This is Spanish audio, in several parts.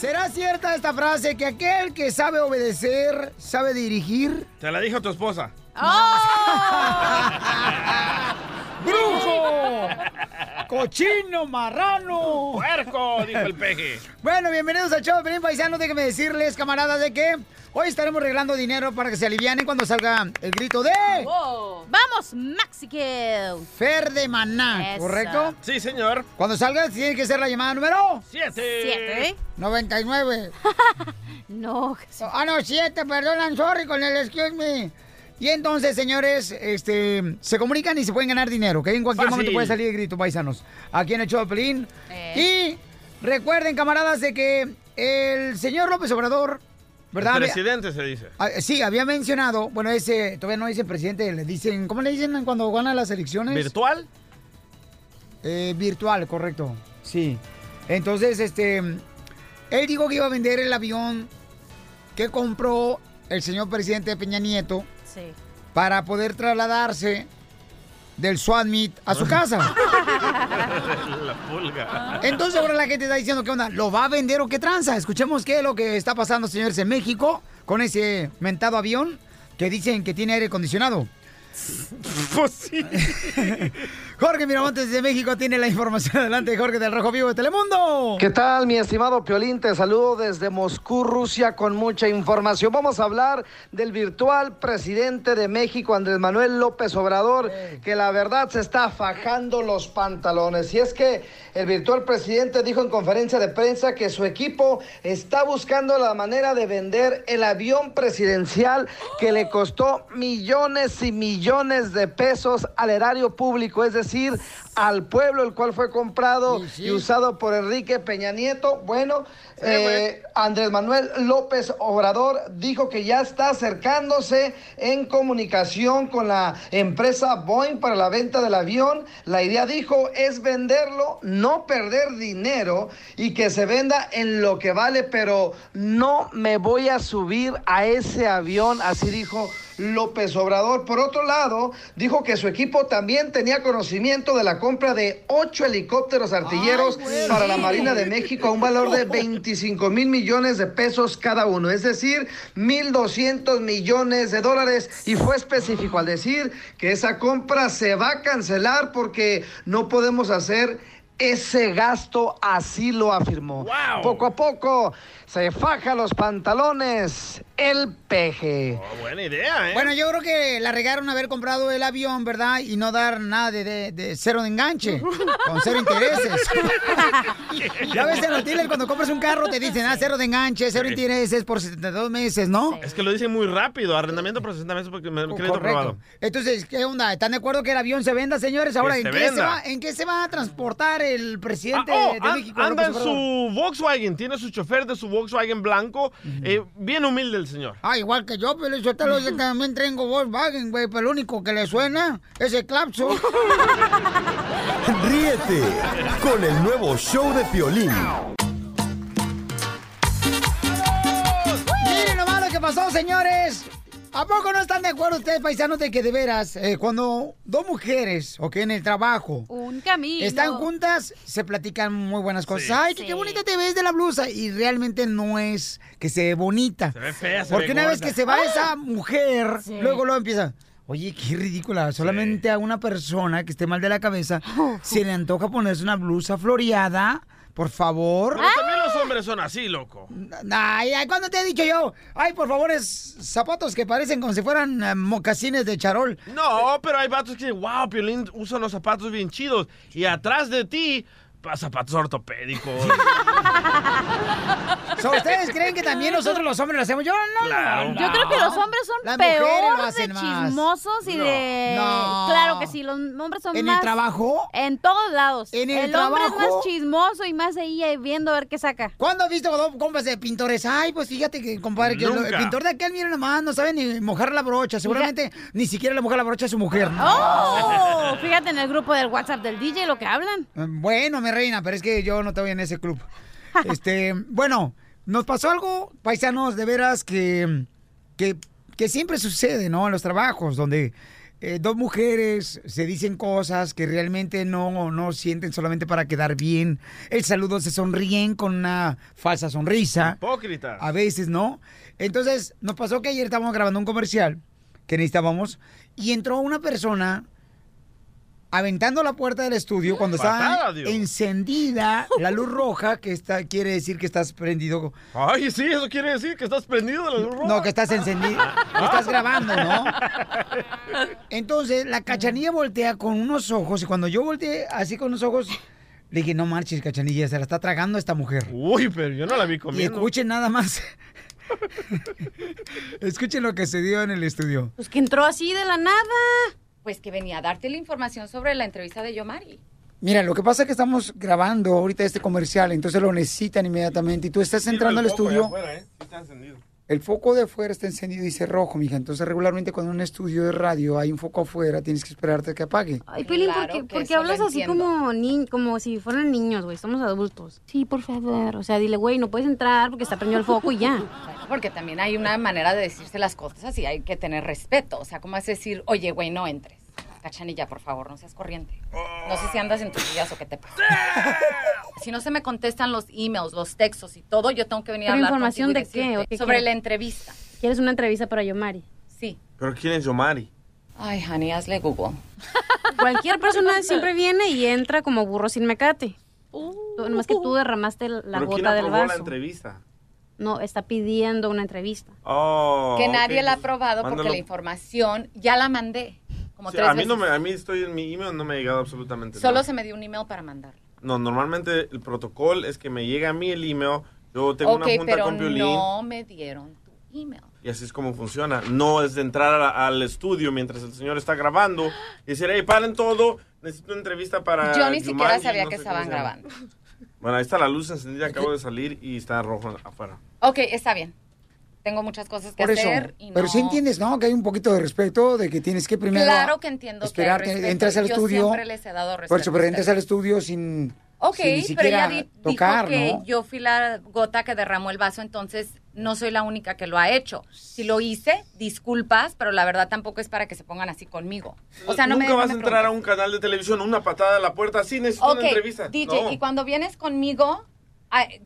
¿Será cierta esta frase que aquel que sabe obedecer, sabe dirigir? Te la dijo tu esposa. ¡Brujo! ¡Cochino, marrano! ¡Puerco! Dijo el peje. Bueno, bienvenidos al show Pelín Paisano. Déjenme decirles, camaradas, de que hoy estaremos regalando dinero para que se alivianen cuando salga el grito de... ¡Vamos, Mexico! Fer de Maná, Eso. ¿correcto? Sí, señor. Cuando salga tiene que ser la llamada número... Siete. Siete. 99. No. Ah, no, 7, perdón, I'm sorry con el excuse me. Y entonces, señores, este, se comunican y se pueden ganar dinero, que en cualquier Fácil. momento puede salir el grito, paisanos, aquí en el show de Pelín. Eh. Y recuerden, camaradas, de que el señor López Obrador, ¿verdad? El Había- presidente se dice. ah, sí, había mencionado, bueno, ese, todavía no dice presidente, le dicen, ¿cómo le dicen cuando ganan las elecciones? ¿Virtual? Eh, virtual, correcto. Sí. Entonces, este. Él dijo que iba a vender el avión que compró el señor presidente Peña Nieto Sí. para poder trasladarse del SWAT Meet a su casa. la pulga. Entonces ahora la gente está diciendo, ¿qué onda? ¿Lo va a vender o qué tranza? Escuchemos qué es lo que está pasando, señores, en México con ese mentado avión que dicen que tiene aire acondicionado. Pues sí. Jorge Miramontes de México tiene la información. Adelante, Jorge del Rojo Vivo de Telemundo. ¿Qué tal, mi estimado Piolín? Te saludo desde Moscú, Rusia, con mucha información. Vamos a hablar del virtual presidente de México, Andrés Manuel López Obrador, que la verdad se está fajando los pantalones. Y es que el virtual presidente dijo en conferencia de prensa que su equipo está buscando la manera de vender el avión presidencial que le costó millones y millones de pesos al erario público, es decir, decir al pueblo, el cual fue comprado Sí, sí. y usado por Enrique Peña Nieto. Bueno, Sí, eh, Andrés Manuel López Obrador dijo que ya está acercándose en comunicación con la empresa Boeing para la venta del avión. La idea, dijo, es venderlo, no perder dinero y que se venda en lo que vale, pero no me voy a subir a ese avión, así dijo López Obrador. Por otro lado, dijo que su equipo también tenía conocimiento de la compra de ocho helicópteros artilleros Ay, güey. para la Marina de México a un valor de 25 mil millones de pesos cada uno, es decir, 1.200 millones de dólares. Y fue específico al decir que esa compra se va a cancelar porque no podemos hacer ese gasto, así lo afirmó. Wow. Poco a poco se faja los pantalones el peje. Oh, buena idea, ¿eh? Bueno, yo creo que la regaron haber comprado el avión, ¿verdad? Y no dar nada de, de- de cero de enganche, con cero intereses. ya ves en los dealers cuando compras un carro te dicen, ah, cero de enganche, cero Sí. intereses por 72 meses, ¿no? Es que lo dicen muy rápido. Arrendamiento por 60 meses porque me lo crédito aprobado. Entonces, ¿qué onda? ¿Están de acuerdo que el avión se venda, señores? Ahora, ¿en se qué, se va, ¿en qué se va a transportar el Ah, presidente oh, de an- México? anda en su Volkswagen, tiene su chofer de su Volkswagen blanco. Eh, bien humilde el señor. Ah, igual que yo, pero yo, te lo, yo también tengo Volkswagen, güey, pero lo único que le suena es el clapso. Ríete con el nuevo show de Piolín. Miren nomás lo que pasó, señores. ¿A poco no están de acuerdo ustedes, paisanos, de que de veras, eh, cuando dos mujeres, o que en el trabajo, Un camino. están juntas, se platican muy buenas cosas? Sí. Ay, que qué bonita te ves de la blusa. Y realmente no es que se ve bonita. Se ve fea, se Porque ve una vez que se va esa mujer, Sí. luego luego empieza. Oye, qué ridícula. Solamente a una persona que esté mal de la cabeza se le antoja ponerse una blusa floreada. Por favor. Los hombres son así, loco. Ay, ay, ¿cuándo te he dicho yo? Ay, por favor, es zapatos que parecen como si fueran eh, mocasines de charol. No, pero hay vatos que dicen, wow, Piolín usa unos zapatos bien chidos. Y atrás de ti, zapatos ortopédicos. So, ¿Ustedes creen que también nosotros los hombres lo hacemos? Yo no. Claro. no. Yo creo que los hombres son Las peor de chismosos y de... No. Claro que sí, los hombres son ¿En más... el trabajo? En todos lados. ¿En el hombre es más chismoso y más ahí eh, viendo a ver qué saca. ¿Cuándo has visto dos compas de pintores? Ay, pues fíjate que, compadre, que lo- el pintor de aquel, mira nomás, no sabe ni mojar la brocha. Seguramente ni siquiera le moja la brocha a su mujer. ¡Oh! Fíjate en el grupo del WhatsApp del DJ lo que hablan. Bueno, mi reina, pero es que yo no estoy en ese club. Este, bueno, nos pasó algo, paisanos, de veras que, que, que siempre sucede, ¿no? En los trabajos, donde eh, dos mujeres se dicen cosas que realmente no, no sienten solamente para quedar bien. El saludo se sonríen con una falsa sonrisa. Hipócrita. A veces, ¿no? Entonces, nos pasó que ayer estábamos grabando un comercial que necesitábamos y entró una persona aventando la puerta del estudio cuando estaba encendida la luz roja, que está, quiere decir que estás prendido. Ay, sí, eso quiere decir que estás prendido de la luz roja. No, que estás encendido. que estás grabando, ¿no? Entonces, la cachanilla voltea con unos ojos y cuando yo volteé así con los ojos, le dije, no marches, cachanilla, se la está tragando esta mujer. Uy, pero yo no la vi Y comiendo. escuchen nada más. escuchen lo que se dio en el estudio. Pues que entró así de la nada. Pues que venía a darte la información sobre la entrevista de Yomari. Mira, lo que pasa es que estamos grabando ahorita este comercial, entonces lo necesitan inmediatamente. Y tú estás entrando al estudio, ¿eh? Sí está encendido. El foco de afuera está encendido y dice rojo, mija. Entonces, regularmente cuando en un estudio de radio hay un foco afuera, tienes que esperarte a que apague. Ay, Pelín, Claro ¿por qué, que por qué eso lo hablas así como, ni, como si fueran niños, güey? Somos adultos. Sí, por favor. O sea, dile, güey, no puedes entrar porque está prendido el foco y ya. Bueno, porque también hay una manera de decirse las cosas así, hay que tener respeto. O sea, ¿cómo es decir, oye, güey, no entres? Cachanilla, por favor, no seas corriente. No sé si andas en tus días o qué te pasa. Si no se me contestan los emails, los textos y todo, yo tengo que venir a ¿Pero hablar información de qué? decirte ¿O qué Sobre la entrevista. ¿Quieres una entrevista para Yomari? Sí. ¿Pero quién es Yomari? Ay, honey, hazle Google. Cualquier persona siempre viene y entra como burro sin mecate. Tú- Nomás que tú derramaste la ¿Pero quién gota del aprobó la vaso. entrevista? No, está pidiendo una entrevista. Oh, que nadie la ha aprobado porque mándalo. la información ya la mandé. Como Sí, tres a mí veces. no me, a mí estoy en mi email no me ha llegado absolutamente Solo nada. se me dio un email para mandar. No, normalmente el protocolo es que me llega a mí el email, yo tengo Ok, una junta pero con Piolín no me dieron tu email. y así es como funciona. No es de entrar a- al estudio mientras el señor está grabando y decir, hey, paren todo, necesito una entrevista para Yo ni siquiera Jumanji", sabía no que estaban grabando. Bueno, ahí está la luz encendida, acabo de salir y está rojo afuera. Ok, está bien. Tengo muchas cosas que Por eso. hacer y Pero no- sí entiendes, ¿no? Que hay un poquito de respeto, de que tienes que primero... Claro que entiendo que Esperarte, respeto. entras al Yo estudio... siempre les he dado Por respeto eso, a pero entras al estudio sin... Ok, sin ni pero ella di- tocar, dijo que ¿no? yo fui la gota que derramó el vaso, entonces no soy la única que lo ha hecho. Si lo hice, disculpas, pero la verdad tampoco es para que se pongan así conmigo. O sea, no Nunca me vas no a me entrar a un canal de televisión, una patada a la puerta, sí, necesito Ok, una entrevista. DJ, No. y cuando vienes conmigo,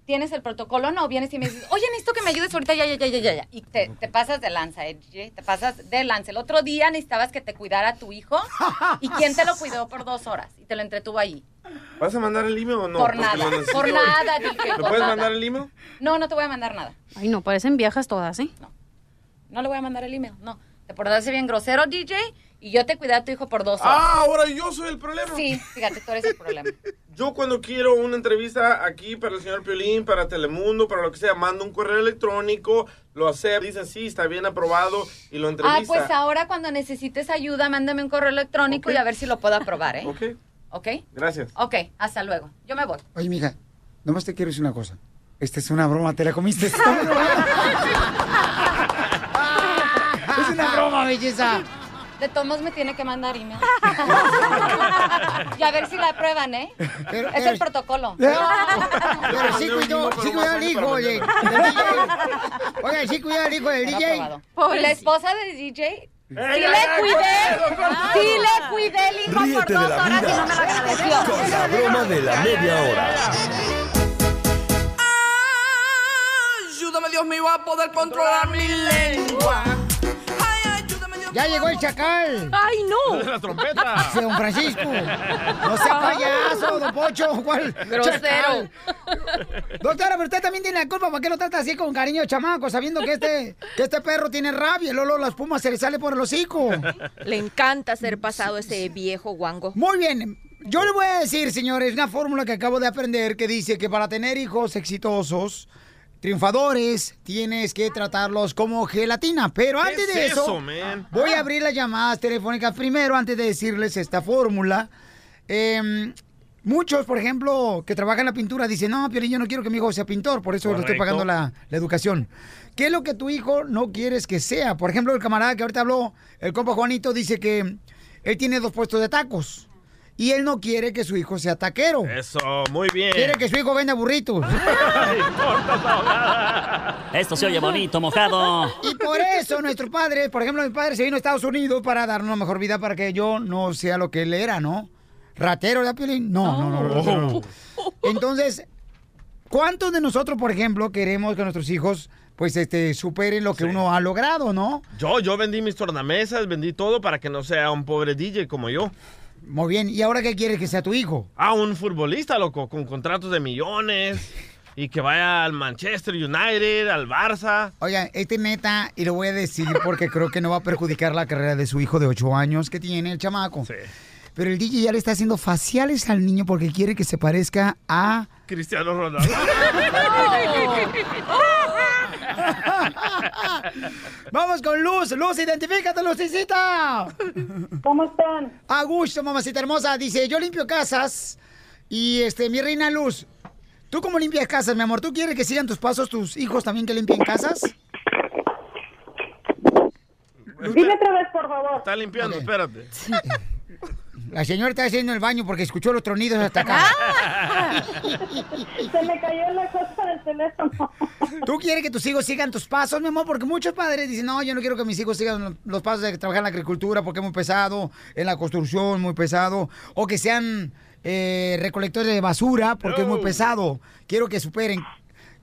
¿tienes el protocolo? No, vienes y me dices, oye, necesito que me ayudes ahorita, ya, ya, ya, ya, ya. Y te, te pasas de lanza, eh, DJ, te pasas de lanza. El otro día necesitabas que te cuidara tu hijo, ¿y quién te lo cuidó por dos horas? Y te lo entretuvo ahí. ¿Vas a mandar el email o no? por nada, por nada, DJ, ¿Me por puedes nada. mandar el email? No, no te voy a mandar nada. Ay, no, parecen viejas todas, ¿eh? No le voy a mandar el email, no. Te portaste bien grosero, DJ, y yo te cuidé a tu hijo por dos horas. Ah, ahora yo soy el problema. Sí, fíjate, tú eres el problema. Yo cuando quiero una entrevista aquí para el señor Piolín, para Telemundo, para lo que sea, mando un correo electrónico, lo acepta, dicen sí, está bien aprobado y lo Ah, entrevista. pues ahora cuando necesites ayuda, mándame un correo electrónico y a ver si lo puedo aprobar, ¿eh? Ok, ¿Ok? gracias. Ok, hasta luego. Yo me voy. Oye, mija, nomás te quiero decir una cosa. Esta es una broma, te la comiste. es una broma, belleza. De todos modos me tiene que mandar email. y a ver si la aprueban, ¿eh? Pero- es pero- el protocolo. Pero sí cuidó, sí cuidó al hijo, oye. Oye, sí cuidó al hijo del DJ. Y la esposa del DJ. Sí ¡Ey, le cuidé, sí le cuidé el hijo por Ríete dos de la horas y vida no me lo agradeció. con la broma de la media hora. Ayúdame, Dios mío, a poder controlar mi lengua. Ya llegó el chacal. ¡Ay, no! De la trompeta. de Don Francisco. No sea payaso, don Pocho. ¿Cuál? Grosero. Doctora, pero usted también tiene la culpa. ¿Por qué lo trata así con cariño de chamaco? Sabiendo que este, que este perro tiene rabia. y Luego la espuma se le sale por el hocico. Le encanta ser pasado ese viejo guango. Muy bien. Yo le voy a decir, señores, una fórmula que acabo de aprender que dice que para tener hijos exitosos triunfadores tienes que tratarlos como gelatina. Pero ¿Qué antes es de eso, eso, man? voy a abrir las llamadas telefónicas primero antes de decirles esta fórmula. Em, muchos, por ejemplo, que trabajan en la pintura dicen, no, pero yo no quiero que mi hijo sea pintor, por eso le estoy pagando la, la educación. ¿Qué es lo que tu hijo no quieres que sea? Por ejemplo, el camarada que ahorita habló, el compa Juanito, dice que él tiene dos puestos de tacos. Y él no quiere que su hijo sea taquero. Eso, muy bien. Quiere que su hijo venda burritos. Esto se oye bonito, mojado. Y por eso nuestro padre, por ejemplo, mi padre se vino a Estados Unidos para darnos una mejor vida para que yo no sea lo que él era, ¿no? Ratero, ¿verdad, Piolín? No, no, no, ratero no. Entonces, ¿cuántos de nosotros, por ejemplo, queremos que nuestros hijos, pues, este, superen lo que uno ha logrado, ¿no? Yo, yo vendí mis tornamesas, vendí todo para que no sea un pobre DJ como yo. Muy bien, ¿y ahora qué quieres que sea tu hijo? Ah, un futbolista, loco, con contratos de millones y que vaya al Manchester United, al Barça. Oigan, este neta, y lo voy a decir porque creo que no va a perjudicar la carrera de su hijo de 8 años que tiene el chamaco. Pero el DJ ya le está haciendo faciales al niño porque quiere que se parezca a... Cristiano Ronaldo. Vamos con Luz. Luz, identifícate, Lucicita. ¿Cómo están? A gusto, mamacita hermosa. Dice, yo limpio casas y, este, mi reina Luz, ¿tú cómo limpias casas, mi amor? ¿Tú quieres que sigan tus pasos tus hijos también que limpien casas? Dime otra vez, por favor. Está limpiando, espérate. La señora está haciendo el baño porque escuchó los tronidos hasta acá. Se me cayó la cosa del teléfono. ¿Tú quieres que tus hijos sigan tus pasos, mi amor? Porque muchos padres dicen, no, yo no quiero que mis hijos sigan los pasos de trabajar en la agricultura porque es muy pesado, en la construcción muy pesado, o que sean eh, recolectores de basura porque es muy pesado. Quiero que superen.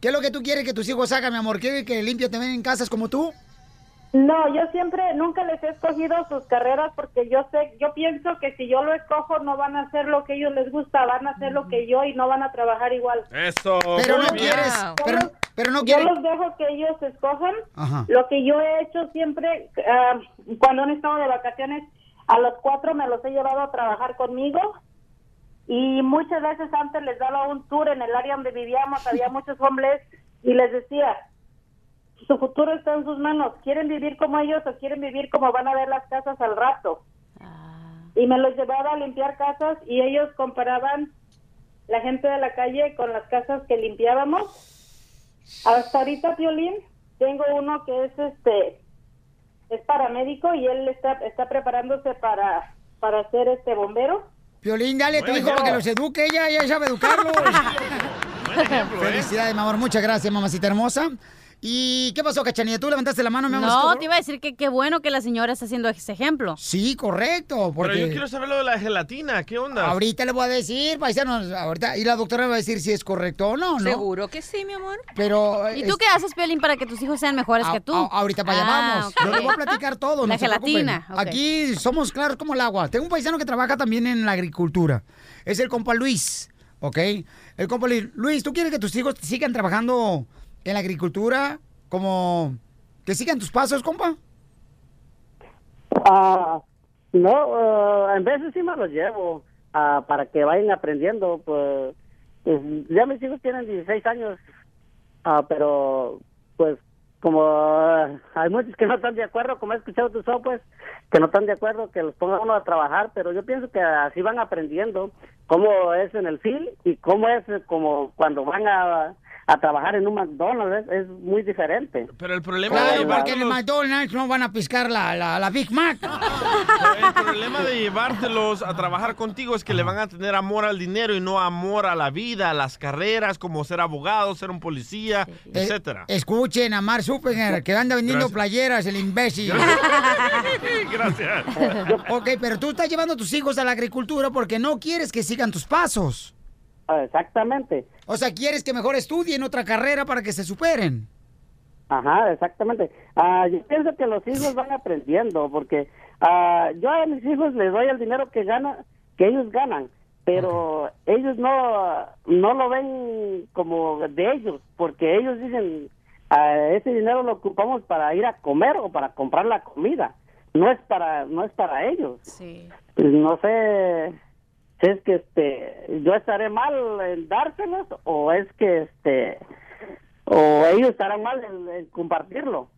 ¿Qué es lo que tú quieres que tus hijos hagan, mi amor? ¿Quieres que limpien también en casas como tú? No, yo siempre, nunca les he escogido sus carreras porque yo sé, yo pienso que si yo lo escojo no van a hacer lo que a ellos les gusta, van a hacer lo que yo y no van a trabajar igual. Eso. Pero no bien. quieres, pero, pero no Yo quieres. los dejo que ellos escojan. Ajá. Lo que yo he hecho siempre, ah, cuando han estado de vacaciones, a los cuatro me los he llevado a trabajar conmigo. Y muchas veces antes les daba un tour en el área donde vivíamos, había muchos hombres, y les decía, su futuro está en sus manos. ¿Quieren vivir como ellos o quieren vivir como van a ver las casas al rato? Y me los llevaba a limpiar casas y ellos comparaban la gente de la calle con las casas que limpiábamos. Hasta ahorita, Piolín, tengo uno que es este es paramédico y él está está preparándose para para ser este bombero. Piolín, dale a tu hijo para que los eduque, ella, ella sabe educarlos. Felicidades, mi amor, muchas gracias, mamacita hermosa. ¿Y qué pasó, Cachanilla? ¿Tú levantaste la mano, mi amor? No, te iba a decir que qué bueno que la señora está haciendo ese ejemplo. Sí, correcto, porque... Pero yo quiero saber lo de la gelatina, ¿qué onda? Ahorita le voy a decir, paisanos, ahorita, y la doctora me va a decir si es correcto o no, ¿no? Seguro que sí, mi amor. Pero... ¿Y tú qué haces, Piolín, para que tus hijos sean mejores que tú? A- ahorita para allá Ah, vamos. Yo les voy a platicar todo. La no se preocupen. gelatina. Aquí somos claros como el agua. Tengo un paisano que trabaja también en la agricultura. Es el compa Luis, ¿ok? El compa Luis. Luis, ¿tú quieres que tus hijos sigan trabajando en la agricultura como... que sigan tus pasos, compa? Ah, no, eh, en veces sí me los llevo ah, para que vayan aprendiendo. Pues, ya mis hijos tienen 16 años, ah, pero pues como ah, hay muchos que no están de acuerdo, como he escuchado tu show, pues que no están de acuerdo que los ponga uno a trabajar, pero yo pienso que así van aprendiendo cómo es en el field y cómo es como cuando van a, a trabajar en un McDonald's, es, es muy diferente. Pero el problema Claro, de porque en el McDonald's no van a piscar la, la, la Big Mac. el problema de llevártelos a trabajar contigo es que le van a tener amor al dinero y no amor a la vida, a las carreras, como ser abogado, ser un policía, etcétera. Escuchen a Mar Suppenger, que anda vendiendo Gracias. playeras, el imbécil. Gracias. ok, pero tú estás llevando a tus hijos a la agricultura porque no quieres que sigan tus pasos. Ah, Exactamente. O sea, quieres que mejor estudien otra carrera para que se superen. Ajá, exactamente. Ah, yo pienso que los hijos van aprendiendo porque ah, yo a mis hijos les doy el dinero que gana, que ellos ganan, pero ellos no no lo ven como de ellos porque ellos dicen ese dinero lo ocupamos para ir a comer o para comprar la comida, no es para no es para ellos. Sí. No sé si es que este yo estaré mal en dárselos o es que este o ellos estarán mal en, en compartirlo.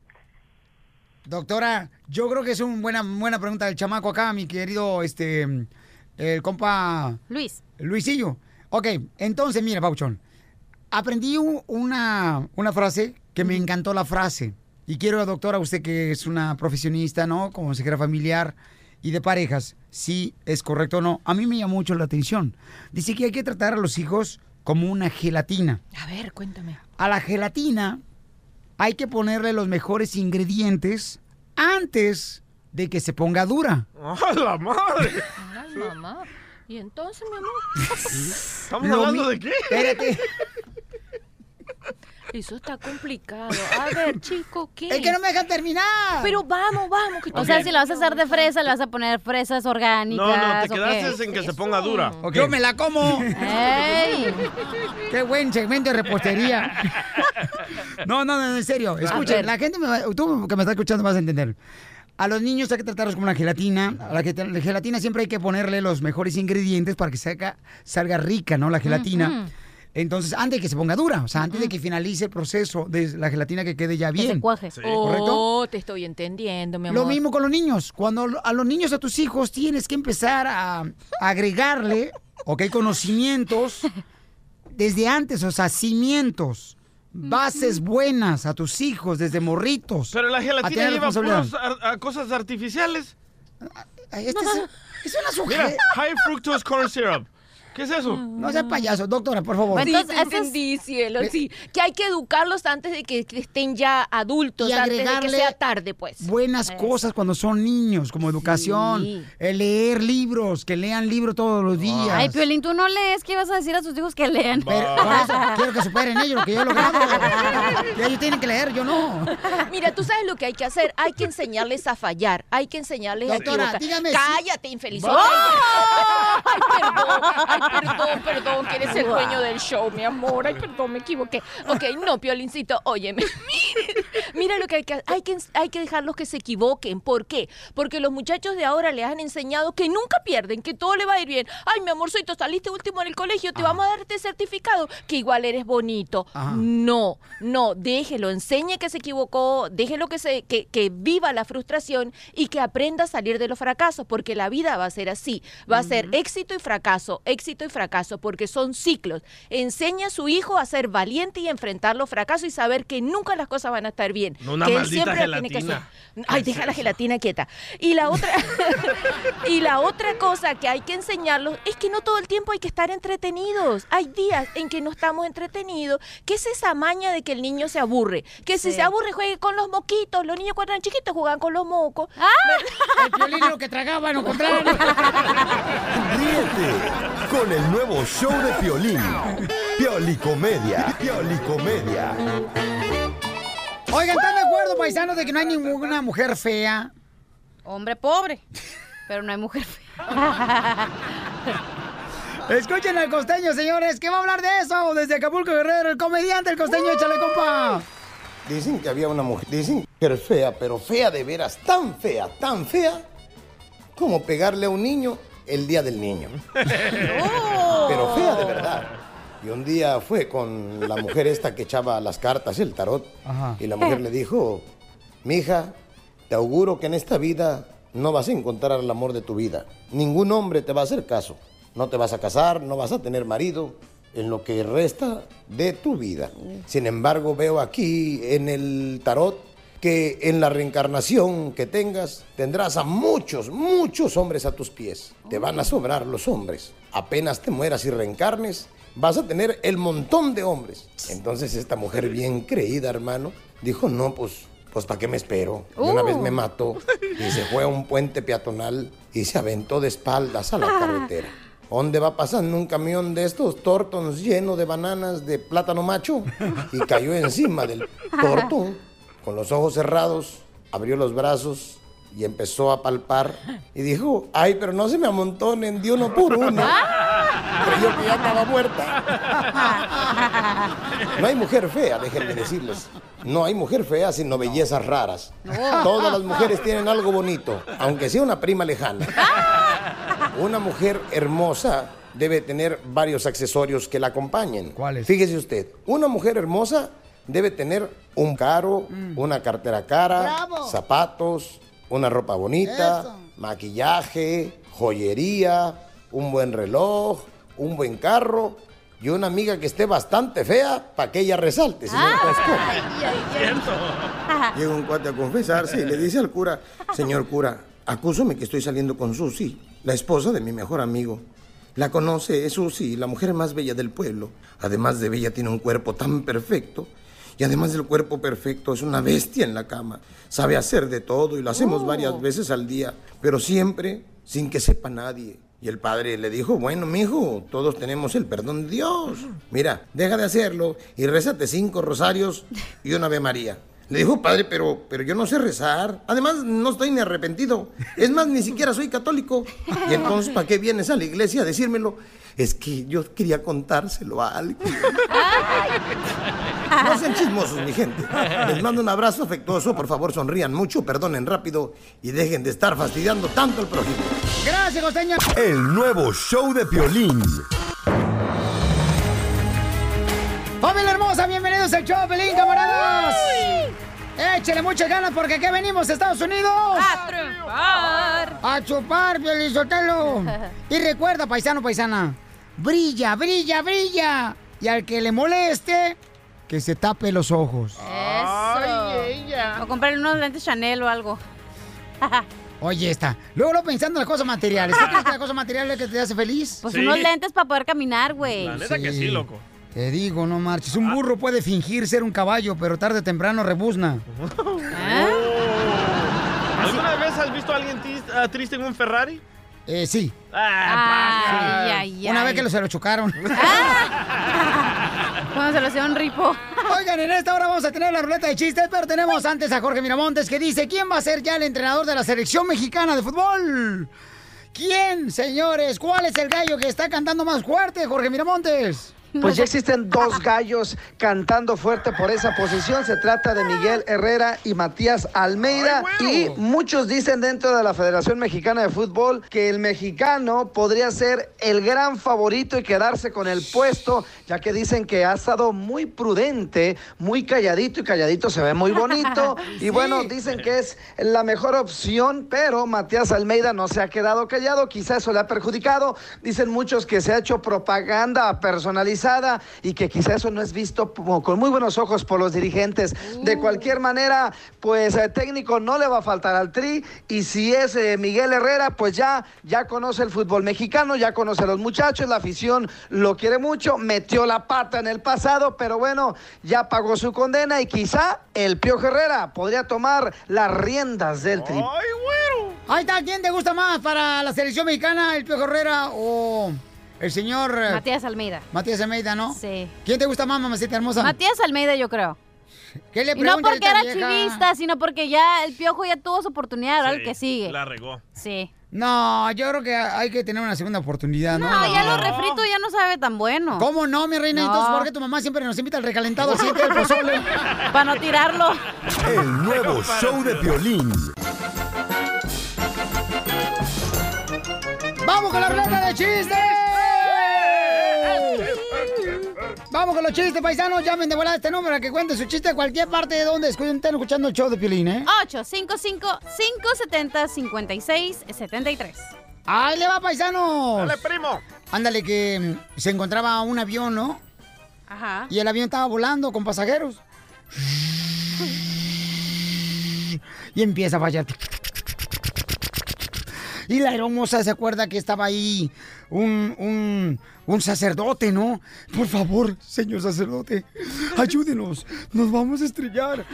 Doctora, yo creo que es una buena, buena pregunta del chamaco acá, mi querido, este, el compa... Luis. Luisillo. Ok, entonces, mira, Pauchón. Aprendí una, una frase que me encantó la frase. Y quiero, doctora, usted que es una profesionista, ¿no? Como consejera familiar y de parejas, si es correcto o no. A mí me llamó mucho la atención. Dice que hay que tratar a los hijos como una gelatina. A ver, cuéntame. A la gelatina hay que ponerle los mejores ingredientes antes de que se ponga dura. ¡A la madre! Mamá. ¿Y entonces, mi amor? ¿Estamos Lo hablando mi- de qué? Espérate. Eso está complicado. A ver, chico, ¿qué? Es que no me dejan terminar. Pero vamos, vamos. Que O sea, si la vas a hacer de fresa, le vas a poner fresas orgánicas. No, no, te quedaste en que se ponga dura. Yo me la como. ¡Ey! Qué buen segmento de repostería. No, no, no, en serio. Escuchen, la gente, me va- tú que me estás escuchando vas a entender. A los niños hay que tratarlos como una gelatina. A la, gel- la gelatina siempre hay que ponerle los mejores ingredientes para que salga, salga rica, ¿no? La gelatina. Entonces, antes de que se ponga dura, o sea, antes de que finalice el proceso de la gelatina que quede ya Que se bien. ¿Correcto? Oh, te estoy entendiendo, mi amor. Lo mismo con los niños. Cuando a los niños, a tus hijos, tienes que empezar a agregarle, ok, conocimientos desde antes, o sea, cimientos, bases buenas a tus hijos desde morritos. Pero la A gelatina lleva ar- a cosas artificiales. Ay, este es, es una Mira, sujeira. high fructose corn syrup. ¿Qué es eso? No sea payaso, doctora, por favor. Sí, te entendí, cielo, sí. Que hay que educarlos antes de que que estén ya adultos, Y antes de que sea tarde, pues. Buenas cosas cuando son niños, como educación, el leer libros, que lean libros todos los días. Ay, Piolín, tú no lees. ¿Qué ibas a decir a tus hijos que lean? Pero por eso quiero que superen ellos lo que yo he logrado. Y ellos tienen que leer, yo no. Mira, tú sabes lo que hay que hacer. Hay que enseñarles a fallar. Hay que enseñarles Doctora, a equivocar. dígame Cállate, infeliz. ¡Oh! Ay, perdón, ay, perdón, perdón, que eres el dueño del show, mi amor. Ay, perdón, me equivoqué. Ok, no, Piolincito, óyeme. Mira, mira lo que hay que hay que hay que dejarlos que se equivoquen. ¿Por qué? Porque los muchachos de ahora les han enseñado que nunca pierden, que todo le va a ir bien. Ay, mi amorcito, saliste último en el colegio, te vamos a dar este certificado, que igual eres bonito. Ajá. No, no, déjelo, enseñe que se equivocó, déjelo que, se, que, que viva la frustración y que aprenda a salir de los fracasos, porque la vida va a ser así, va a ser éxito y fracaso, éxito y fracaso, porque son ciclos. Enseña a su hijo a ser valiente y enfrentar los fracasos y saber que nunca las cosas van a estar bien. No una que él siempre tiene que gelatina. hacer- Ay, deja la gelatina quieta. Y la otra y la otra cosa que hay que enseñarlos es que no todo el tiempo hay que estar entretenidos. Hay días en que no estamos entretenidos. ¿Qué es esa maña de que el niño se aburre? Que si Sí. se aburre juegue con los moquitos. Los niños cuando eran chiquitos jugaban con los mocos. El violín lo que tragaban o compraban. Ríete con el nuevo show de Piolín. Piolicomedia. Piolicomedia. Oigan, ¿están de acuerdo, paisanos, de que no hay ninguna mujer fea? Hombre pobre. Pero no hay mujer fea. Escuchen al costeño, señores, que va a hablar de eso desde Acapulco Guerrero, el comediante, el costeño, échale compa. Dicen que había una mujer, dicen que era fea, pero fea de veras, tan fea, tan fea, como pegarle a un niño el día del niño. Pero fea de verdad. Y un día fue con la mujer esta que echaba las cartas, el tarot, Ajá. y la mujer le dijo, mija, te auguro que en esta vida no vas a encontrar el amor de tu vida. Ningún hombre te va a hacer caso. No te vas a casar, no vas a tener marido en lo que resta de tu vida. Sin embargo, veo aquí en el tarot que en la reencarnación que tengas tendrás a muchos, muchos hombres a tus pies. Te van a sobrar los hombres. Apenas te mueras y reencarnes, vas a tener el montón de hombres. Entonces esta mujer bien creída, hermano, dijo, no, pues, pues ¿para qué me espero? Una Uh. vez me mato y se fue a un puente peatonal y se aventó de espaldas a la carretera. ¿Dónde va pasando un camión de estos tortons lleno de bananas de plátano macho? Y cayó encima del tortón. Con los ojos cerrados, abrió los brazos y empezó a palpar. Y dijo, ay, pero no se me amontonen de uno por uno. Creyó que ya estaba muerta. No hay mujer fea, déjenme decirles. No hay mujer fea, sino bellezas raras. Todas las mujeres tienen algo bonito, aunque sea una prima lejana. Una mujer hermosa debe tener varios accesorios que la acompañen. ¿Cuáles? Fíjese usted, una mujer hermosa debe tener un carro, una cartera cara, Bravo. zapatos, una ropa bonita, Eso. maquillaje, joyería, un buen reloj, un buen carro y una amiga que esté bastante fea para que ella resalte, señor Costco. Llega un cuate a confesarse y le dice al cura, señor cura, acúsame que estoy saliendo con Susi, la esposa de mi mejor amigo. La conoce, es Susi, la mujer más bella del pueblo. Además de bella, tiene un cuerpo tan perfecto. Y además del cuerpo perfecto, es una bestia en la cama. Sabe hacer de todo y lo hacemos varias veces al día, pero siempre sin que sepa nadie. Y el padre le dijo, bueno, mijo, todos tenemos el perdón de Dios. Mira, deja de hacerlo y rézate cinco rosarios y una Ave María. Le dijo, padre, pero, pero yo no sé rezar. Además, no estoy ni arrepentido. Es más, ni siquiera soy católico. Y entonces, ¿para qué vienes a la iglesia a decírmelo? Es que yo quería contárselo a alguien. No sean chismosos, mi gente. Les mando un abrazo afectuoso. Por favor, sonrían mucho, perdonen rápido y dejen de estar fastidiando tanto al prójimo. Gracias, costeño. El nuevo show de Piolín. Familia hermosa, bienvenidos al show, de Pelín, camaradas. Échale muchas ganas porque aquí venimos, Estados Unidos. A triunfar. A chupar, Piolizotelo. Y recuerda, paisano, paisana, brilla, brilla, brilla. Y al que le moleste, que se tape los ojos. Eso. O comprarle unos lentes Chanel o algo. Oye, está. Luego, luego pensando en las cosas materiales. ¿Qué crees que la cosa material es la que te hace feliz? Pues unos lentes para poder caminar, güey. La neta que sí, loco. Te digo, no marches. Un burro puede fingir ser un caballo, pero tarde o temprano rebuzna. ¿Alguna vez has visto a alguien ah, triste en un Ferrari? Eh, sí. Ah, Ay, ay, Una vez que lo, se lo chocaron. Cuando se lo hacía un ripo. Oigan, en esta hora vamos a tener la ruleta de chistes, pero tenemos antes a Jorge Miramontes que dice, ¿quién va a ser ya el entrenador de la selección mexicana de fútbol? ¿Quién, señores? ¿Cuál es el gallo que está cantando más fuerte, Jorge Miramontes? Pues ya existen dos gallos cantando fuerte por esa posición. Se trata de Miguel Herrera y Matías Almeida. Y muchos dicen dentro de la Federación Mexicana de Fútbol que el mexicano podría ser el gran favorito y quedarse con el puesto, ya que dicen que ha estado muy prudente, muy calladito y calladito se ve muy bonito. Y bueno, dicen que es la mejor opción, pero Matías Almeida no se ha quedado callado. Quizá eso le ha perjudicado. Dicen muchos que se ha hecho propaganda personalizada y que quizá eso no es visto con muy buenos ojos por los dirigentes. De cualquier manera, pues eh, técnico no le va a faltar al Tri y si es eh, Miguel Herrera, pues ya, ya conoce el fútbol mexicano, ya conoce a los muchachos, la afición lo quiere mucho, metió la pata en el pasado, pero bueno, ya pagó su condena y quizá el Pío Herrera podría tomar las riendas del Tri. Ahí está, ¿quién te gusta más para la selección mexicana, el Pío Herrera o el señor... eh, Matías Almeida. Matías Almeida, ¿no? Sí. ¿Quién te gusta más, mamacita hermosa? Matías Almeida, yo creo. ¿Qué le Y no porque esta era vieja? chivista, sino porque ya el piojo ya tuvo su oportunidad, ahora el que sigue. La regó. Sí. No, yo creo que hay que tener una segunda oportunidad, ¿no? No, ya lo refrito ya no sabe tan bueno. ¿Cómo no, mi reina? No. Entonces, ¿por qué tu mamá siempre nos invita al recalentado así del pozole? Para no tirarlo. El nuevo show de Piolín. ¡Vamos con la ruleta de chistes! Vamos con los chistes, paisanos. Llamen de volada a este número a que cuente su chiste de cualquier parte de donde estén escuchando el show de Piolín, ¿eh? 855-570-5673. ¡Ahí le va, paisanos! Dale, primo. Ándale, que mm, se encontraba un avión, ¿no? Ajá. Y el avión estaba volando con pasajeros. Y empieza a fallar. Y la hermosa se acuerda que estaba ahí un, un, sacerdote, ¿no? Por favor, señor sacerdote, ayúdenos, nos vamos a estrellar.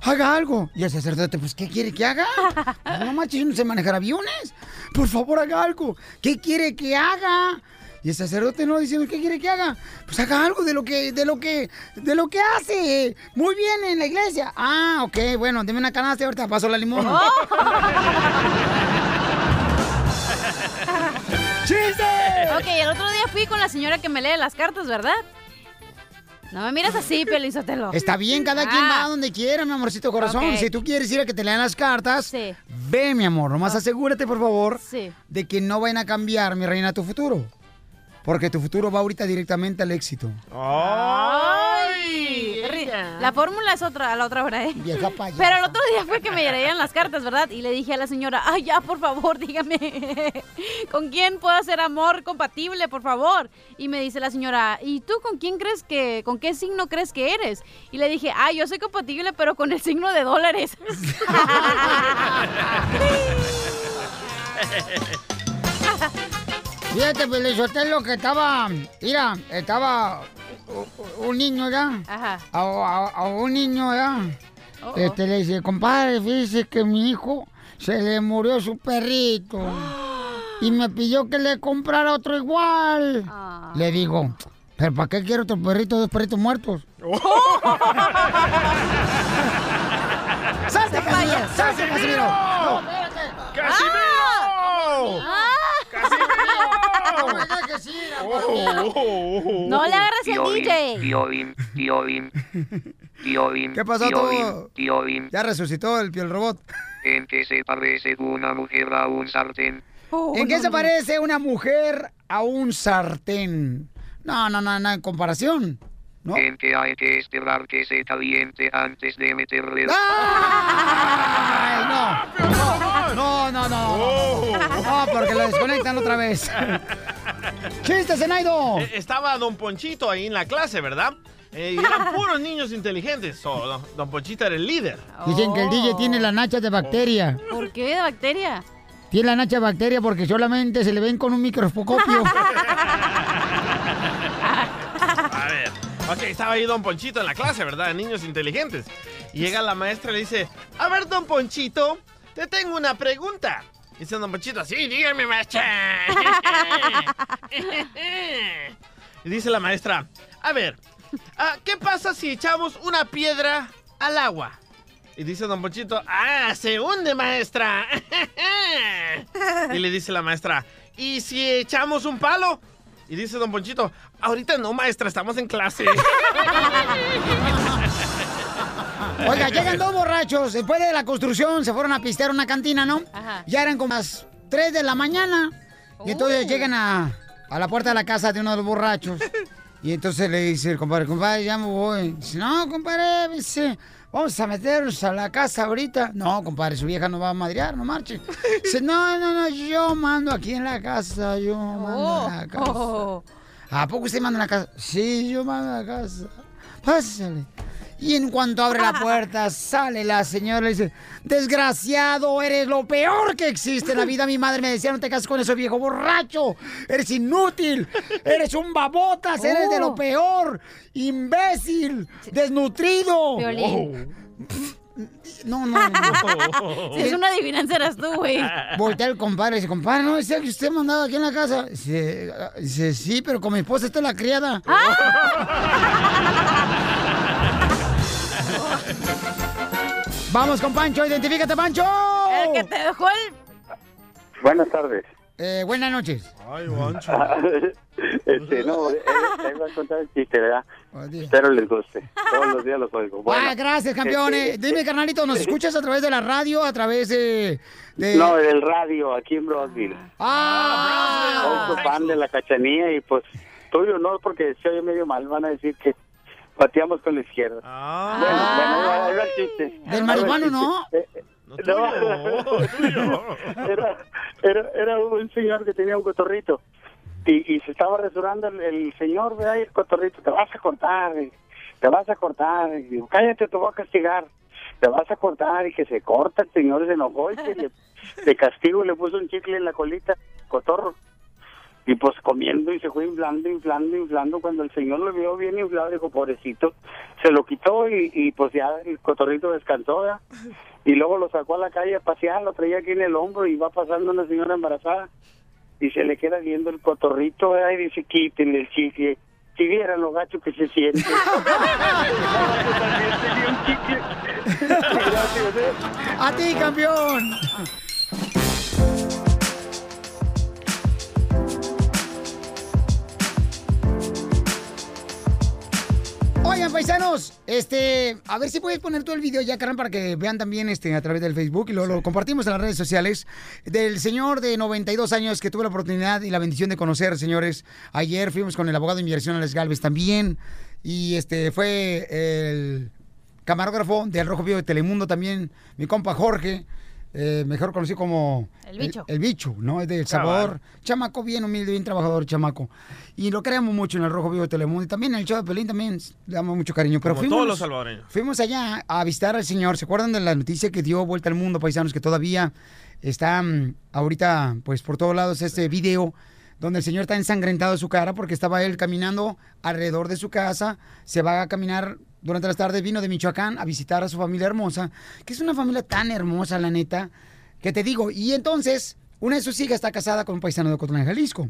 Haga algo. Y el sacerdote, pues, ¿qué quiere que haga? Pues, no manches, no sé manejar aviones. Por favor, haga algo. ¿Qué quiere que haga? Y el sacerdote no diciendo, ¿qué quiere que haga? Pues haga algo de lo que, de lo que, de lo que hace. Muy bien en la iglesia. Ah, ok, bueno, deme una canasta y ahorita paso la limón. ¡Chiste! Ok, el otro día fui con la señora que me lee las cartas, ¿verdad? No me miras así, Pelizotelo. Está bien, cada quien va donde quiera, mi amorcito corazón. Si tú quieres ir a que te lean las cartas, ve, mi amor. Nomás asegúrate, por favor, Sí. de que no vayan a cambiar, mi reina, tu futuro. Porque tu futuro va ahorita directamente al éxito. ¡Ay! La La fórmula es otra, a la otra hora, ¿eh? Vieja payasa. Pero el otro día fue que me leían las cartas, ¿verdad? Y le dije a la señora, ay, ya, por favor, dígame, ¿con quién puedo hacer amor compatible, por favor? Y me dice la señora, ¿y tú con quién crees que, con qué signo crees que eres? Y le dije, ay, yo soy compatible, pero con el signo de dólares. Fíjate, Pelizotelo, que estaba, mira, estaba un niño ya. Ajá. A, a- a un niño ya. Oh, oh. Este le dice, compadre, fíjese que mi hijo se le murió su perrito. Y me pidió que le comprara otro igual. Ah. Le digo, ¿pero para qué quiero otro perrito, dos perritos muertos? ¡Salte, Casimiro! ¡Salte, Casimiro! No, espérate. ¡Casimiro! No me dejes ir, No le agarres el DJ. Piolín, Piolín, Piolín, ¿Qué pasó, Piolín, todo? Piolín. Ya resucitó el piel robot. ¿En qué se parece una mujer a un sartén? ¿En qué se parece una mujer a un sartén? No, no, no, no, en comparación. ¿No? En que hay que esperar que se caliente antes de meterle... ¡Ay, no! No, no, no, no. No, porque lo otra vez. ¡Chiste, Zenaido! Eh, Estaba Don Ponchito ahí en la clase, ¿verdad? Eh, y eran puros niños inteligentes. So, don, don Ponchito era el líder. Dicen que el DJ tiene la nacha de bacteria. ¿Por qué de bacteria? Tiene la nacha de bacteria porque solamente se le ven con un microscopio. A ver. Ok, estaba ahí Don Ponchito en la clase, ¿verdad? Niños inteligentes. Y llega la maestra y le dice, a ver, Don Ponchito, te tengo una pregunta. Dice Don Ponchito, sí, dígame, maestra. y dice la maestra, a ver, ah, ¿qué pasa si echamos una piedra al agua? Y dice Don Ponchito, ah, se hunde, maestra. y le dice la maestra, ¿y si echamos un palo? Y dice Don Ponchito, ahorita no, maestra, estamos en clase. Oiga, llegan dos borrachos. Después de la construcción se fueron a pistear una cantina, ¿no? Ajá. Ya eran como las 3 de la mañana. Y entonces llegan a, a la puerta de la casa de uno de los borrachos. Y entonces le dice el compadre, compadre, ya me voy. Dice, no, compadre, dice, vamos a meternos a la casa ahorita. No, compadre, su vieja no va a madrear, no marche. Dice, no, no, no, yo mando aquí en la casa, yo mando en la casa. Oh. ¿A poco usted manda en la casa? Sí, yo mando en la casa. Pásale. Y en cuanto abre la puerta, sale la señora y dice, desgraciado, eres lo peor que existe en la vida. Mi madre me decía, no te cases con ese viejo borracho. Eres inútil. Eres un babotas. Eres de lo Oh. peor. Imbécil. Desnutrido. Violín. No, no, no. Si es una adivinanza eras tú, güey. Voltea el compadre y dice, compadre, ¿no decía que usted mandaba aquí en la casa? Dice, ah, dice, sí, pero con mi esposa está la criada. Vamos con Pancho, identifícate, Pancho. El que te dejó el... Buenas tardes. Eh, buenas noches. Ay, Juancho. este, no, eh, eh, iba a contar el chiste, ¿verdad? Espero les guste. Todos los días los oigo. Bueno, ah, gracias, campeón. este, Eh, Dime, carnalito, ¿nos escuchas a través de la radio, a través de...? de- No, del radio, aquí en Brosville. ¡Ah! Soy fan de la cachanía y pues tuyo no, porque se oye medio mal. Van a decir que pateamos con la izquierda. Ah. Bueno, bueno, el chiste. Del marihuano, ¿no? Eh, eh, No, era, era, era un señor que tenía un cotorrito y, y se estaba resurando el, el señor, ¿verdad? Y el cotorrito, te vas a cortar, eh, te vas a cortar. Y digo, cállate, te voy a castigar. Te vas a cortar y que se corta, el señor se enojó y que le, de castigo le puso un chicle en la colita, cotorro. Y pues comiendo y se fue inflando, inflando, inflando. Cuando el señor lo vio bien inflado, dijo, pobrecito, se lo quitó y, y pues ya el cotorrito descansó, ¿verdad? Y luego lo sacó a la calle a pasear, lo traía aquí en el hombro y va pasando una señora embarazada. Y se le queda viendo el cotorrito, ¿verdad? Y dice, quítenle el chicle. Si vieran lo gacho que se siente. ¡A ti, campeón! Oigan, paisanos, este, a ver si puedes poner todo el video ya, carnal, para que vean también este, a través del Facebook y lo, lo compartimos en las redes sociales del señor de 92 años que tuve la oportunidad y la bendición de conocer, señores. Ayer fuimos con el abogado de inmigración Alex Galvez también. Y este fue el camarógrafo del Rojo Vivo de Telemundo también, mi compa Jorge, eh, mejor conocido como... El bicho. El, bicho, ¿no? Es del Cabal. sabor. Chamaco bien humilde, bien trabajador, chamaco. Y lo queremos mucho en el Rojo Vivo de Telemundo. Y también en el show de Pelín también le damos mucho cariño. Pero Como fuimos, todos los salvadoreños. Fuimos allá a visitar al señor. ¿Se acuerdan de la noticia que dio vuelta al mundo, paisanos? Que todavía está ahorita, pues por todos lados, este video donde el señor está ensangrentado de su cara porque estaba él caminando alrededor de su casa. Se va a caminar durante las tardes. Vino de Michoacán a visitar a su familia hermosa, que es una familia tan hermosa, la neta, que te digo. Y entonces, una de sus hijas está casada con un paisano de Cotlán, Jalisco.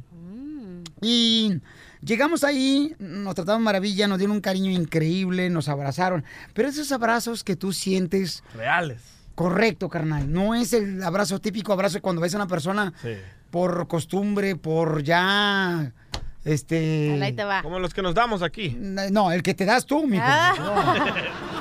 Y llegamos ahí, nos trataron maravilla, nos dieron un cariño increíble, nos abrazaron. Pero esos abrazos que tú sientes Reales. correcto, carnal, no es el abrazo típico abrazo cuando ves a una persona Sí. por costumbre, por ya este Ahí te va. Como los que nos damos aquí. no, el que te das tú, mijo. No.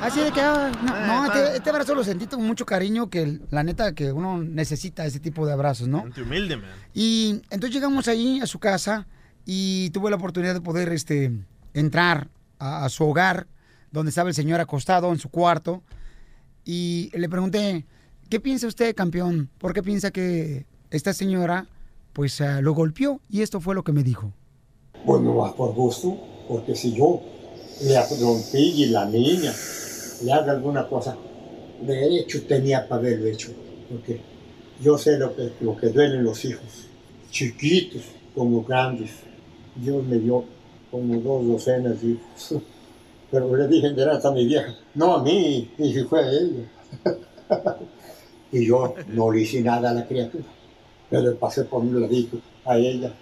Así de que, ah, no, no, este, este abrazo lo sentí con mucho cariño, que la neta que uno necesita ese tipo de abrazos, ¿no? Gente humilde, man. Y entonces llegamos ahí a su casa y tuve la oportunidad de poder este, entrar a, a su hogar, donde estaba el señor acostado en su cuarto. Y le pregunté, ¿qué piensa usted, campeón? ¿Por qué piensa que esta señora pues ah, lo golpeó? Y esto fue lo que me dijo. Pues no más por gusto, porque si yo le rompí y la niña le haga alguna cosa, de hecho tenía para haberlo hecho, porque yo sé lo que, lo que duelen los hijos, chiquitos como grandes. Dios me dio como dos docenas de hijos. Pero le dije enterar a mi vieja, no a mí, y si fue a ella. y yo no le hice nada a la criatura, pero le pasé por un ladito a ella,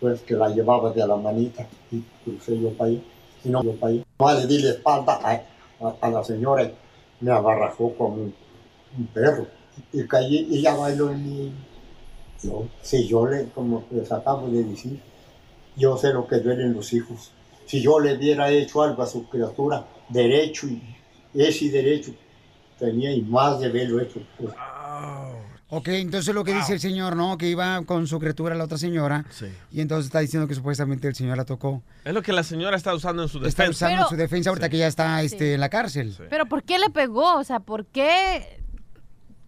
pues que la llevaba de la manita y crucé yo para allá, y no yo para allá. Más le di la espalda a, la señora y me abarrajó como un, perro y caí y ya bailó en mi... Yo, si yo le, como les acabo de decir, yo sé lo que duelen los hijos. Si yo le hubiera hecho algo a su criatura, derecho y ese derecho tenía y más de haberlo hecho. pues, Ok, entonces lo que dice el señor, ¿no? Que iba con su criatura la otra señora. Y entonces está diciendo que supuestamente el señor la tocó. Es lo que la señora está usando en su Está defensa. usando en su defensa ahorita que ya está este, en la cárcel. Pero ¿por qué le pegó? O sea, ¿por qué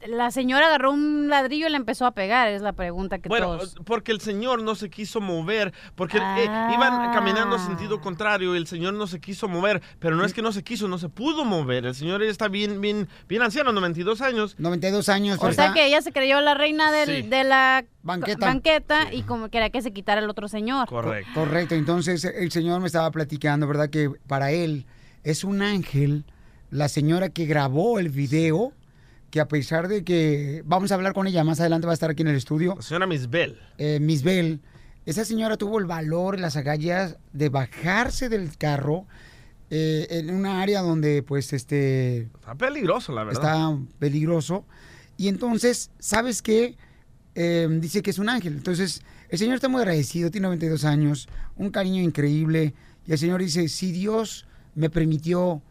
la señora agarró un ladrillo y le empezó a pegar? Es la pregunta que Bueno, todos... porque el señor no se quiso mover, porque eh, Ah. iban caminando en sentido contrario y el señor no se quiso mover, pero no es que no se quiso, no se pudo mover. El señor está bien, bien, bien anciano, 92 años. 92 años. O sea que ella se creyó la reina del- Sí. de la Banqueta. banqueta y como quería que se quitara el otro señor. Correcto, entonces el señor me estaba platicando, ¿verdad? Que para él es un ángel, la señora que grabó el video, que a pesar de que vamos a hablar con ella más adelante, va a estar aquí en el estudio. La señora Miss Bell. Eh, Miss Bell, esa señora tuvo el valor las agallas de bajarse del carro eh, en una área donde, pues, este, Está peligroso, la verdad. está peligroso. Y entonces, ¿sabes qué? Eh, dice que es un ángel. Entonces, el Señor está muy agradecido, tiene 92 años, un cariño increíble. Y el Señor dice, si Dios me permitió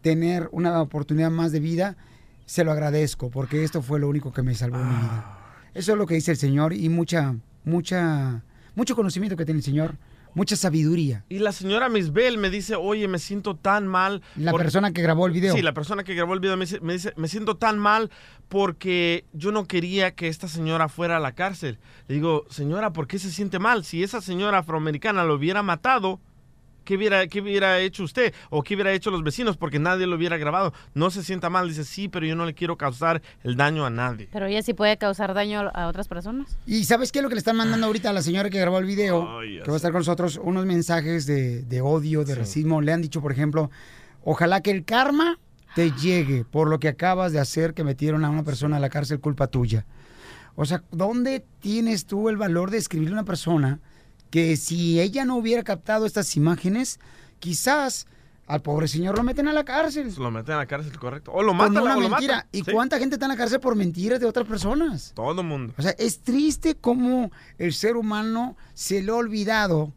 tener una oportunidad más de vida, se lo agradezco, porque esto fue lo único que me salvó mi vida. Eso es lo que dice el Señor y mucha, mucha, mucho conocimiento que tiene el Señor, mucha sabiduría. Y la señora Miss Bell me dice, oye, me siento tan mal. La persona que grabó el video. Sí, la persona que grabó el video me dice, me dice, me siento tan mal porque yo no quería que esta señora fuera a la cárcel. Le digo, señora, ¿por qué se siente mal? Si esa señora afroamericana lo hubiera matado, ¿qué hubiera, qué hubiera hecho usted? ¿O qué hubiera hecho los vecinos? Porque nadie lo hubiera grabado. No se sienta mal. Dice, sí, pero yo no le quiero causar el daño a nadie. Pero ella sí puede causar daño a otras personas. ¿Y sabes qué es lo que le están mandando ahorita a la señora que grabó el video? Que va a estar con nosotros, unos mensajes de, de odio, de racismo. Le han dicho, por ejemplo, ojalá que el karma te llegue por lo que acabas de hacer que metieron a una persona a la cárcel culpa tuya. O sea, ¿dónde tienes tú el valor de escribirle a una persona que si ella no hubiera captado estas imágenes, quizás al pobre señor lo meten a la cárcel? Lo meten a la cárcel, correcto. O lo Por matan una o lo mentira. matan. ¿Y Sí. cuánta gente está en la cárcel por mentiras de otras personas? Todo el mundo. O sea, es triste cómo el ser humano se le ha olvidado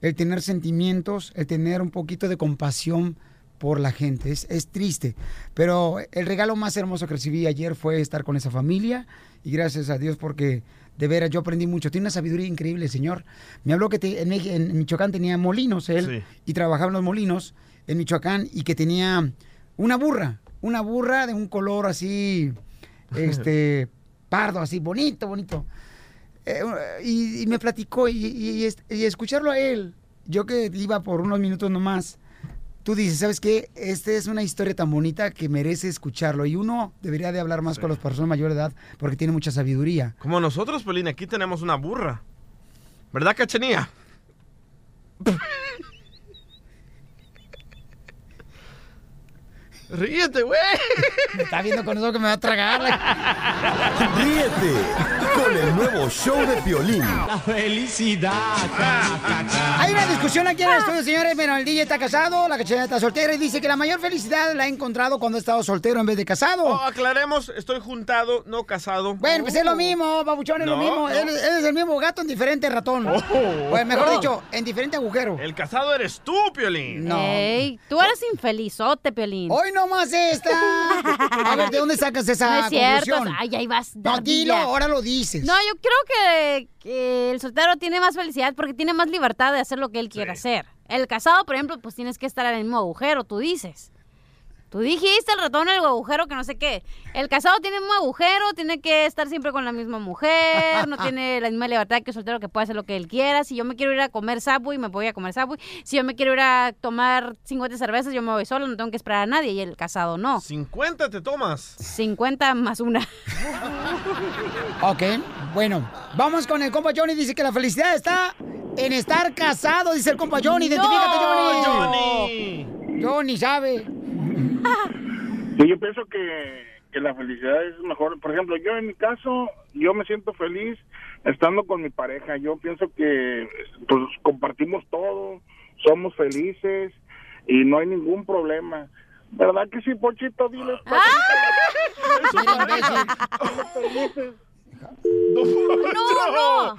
el tener sentimientos, el tener un poquito de compasión por la gente. Es, es triste. Pero el regalo más hermoso que recibí ayer fue estar con esa familia y gracias a Dios porque de veras yo aprendí mucho. Tiene una sabiduría increíble, señor. Me habló que te- en, Michoacán tenía molinos él Sí. y trabajaba en los molinos en Michoacán y que tenía una burra, una burra de un color así, este, pardo, así, bonito, bonito. Eh, y, y me platicó y, y escucharlo a él, yo que iba por unos minutos nomás, tú dices, ¿sabes qué? Esta es una historia tan bonita que merece escucharlo y uno debería de hablar más con las personas mayores de edad porque tiene mucha sabiduría. Como nosotros, Pelín, aquí tenemos una burra. ¿Verdad, Cachanía? Ríete, güey. Me está viendo con eso que me va a tragar. Ríete con el nuevo show de Piolín. La felicidad. Hay una discusión aquí en el estudio, señores. Bueno, el DJ está casado, la cachanilla está soltera y dice que la mayor felicidad la ha encontrado cuando ha estado soltero en vez de casado. Oh, aclaremos, estoy juntado, no casado. Bueno, pues es lo mismo, babuchón, es lo No, mismo. no. Él, él es el mismo gato en diferente ratón. Pues mejor No. dicho, en diferente agujero. El casado eres tú, Piolín. No. Ey, tú eres infelizote, Piolín. Hoy nomás esta. A ver, ¿de dónde sacas esa No es cierto. conclusión? Ay, ahí vas. No, dilo, ahora lo dices. No, yo creo que, que el soltero tiene más felicidad porque tiene más libertad de hacer lo que él quiere hacer. El casado, por ejemplo, pues tienes que estar en el mismo agujero, tú dices. Tú dijiste el ratón en el agujero que no sé qué. El casado tiene mismo agujero, tiene que estar siempre con la misma mujer, no tiene la misma libertad que el soltero que puede hacer lo que él quiera. Si yo me quiero ir a comer Subway, me voy a comer Subway. Si yo me quiero ir a tomar 50 cervezas, yo me voy solo, no tengo que esperar a nadie. Y el casado no. 50 te tomas. 50 más una. Ok, bueno, vamos con el compa Johnny. Dice que la felicidad está en estar casado, dice el compa Johnny. Identifícate, Johnny. Johnny. Johnny sabe. Sí, yo pienso que, que la felicidad es mejor. Por ejemplo, yo en mi caso, yo me siento feliz estando con mi pareja. Yo pienso que pues compartimos todo, somos felices y no hay ningún problema. ¿Verdad que sí, Pochito? Diles. felices. No, no.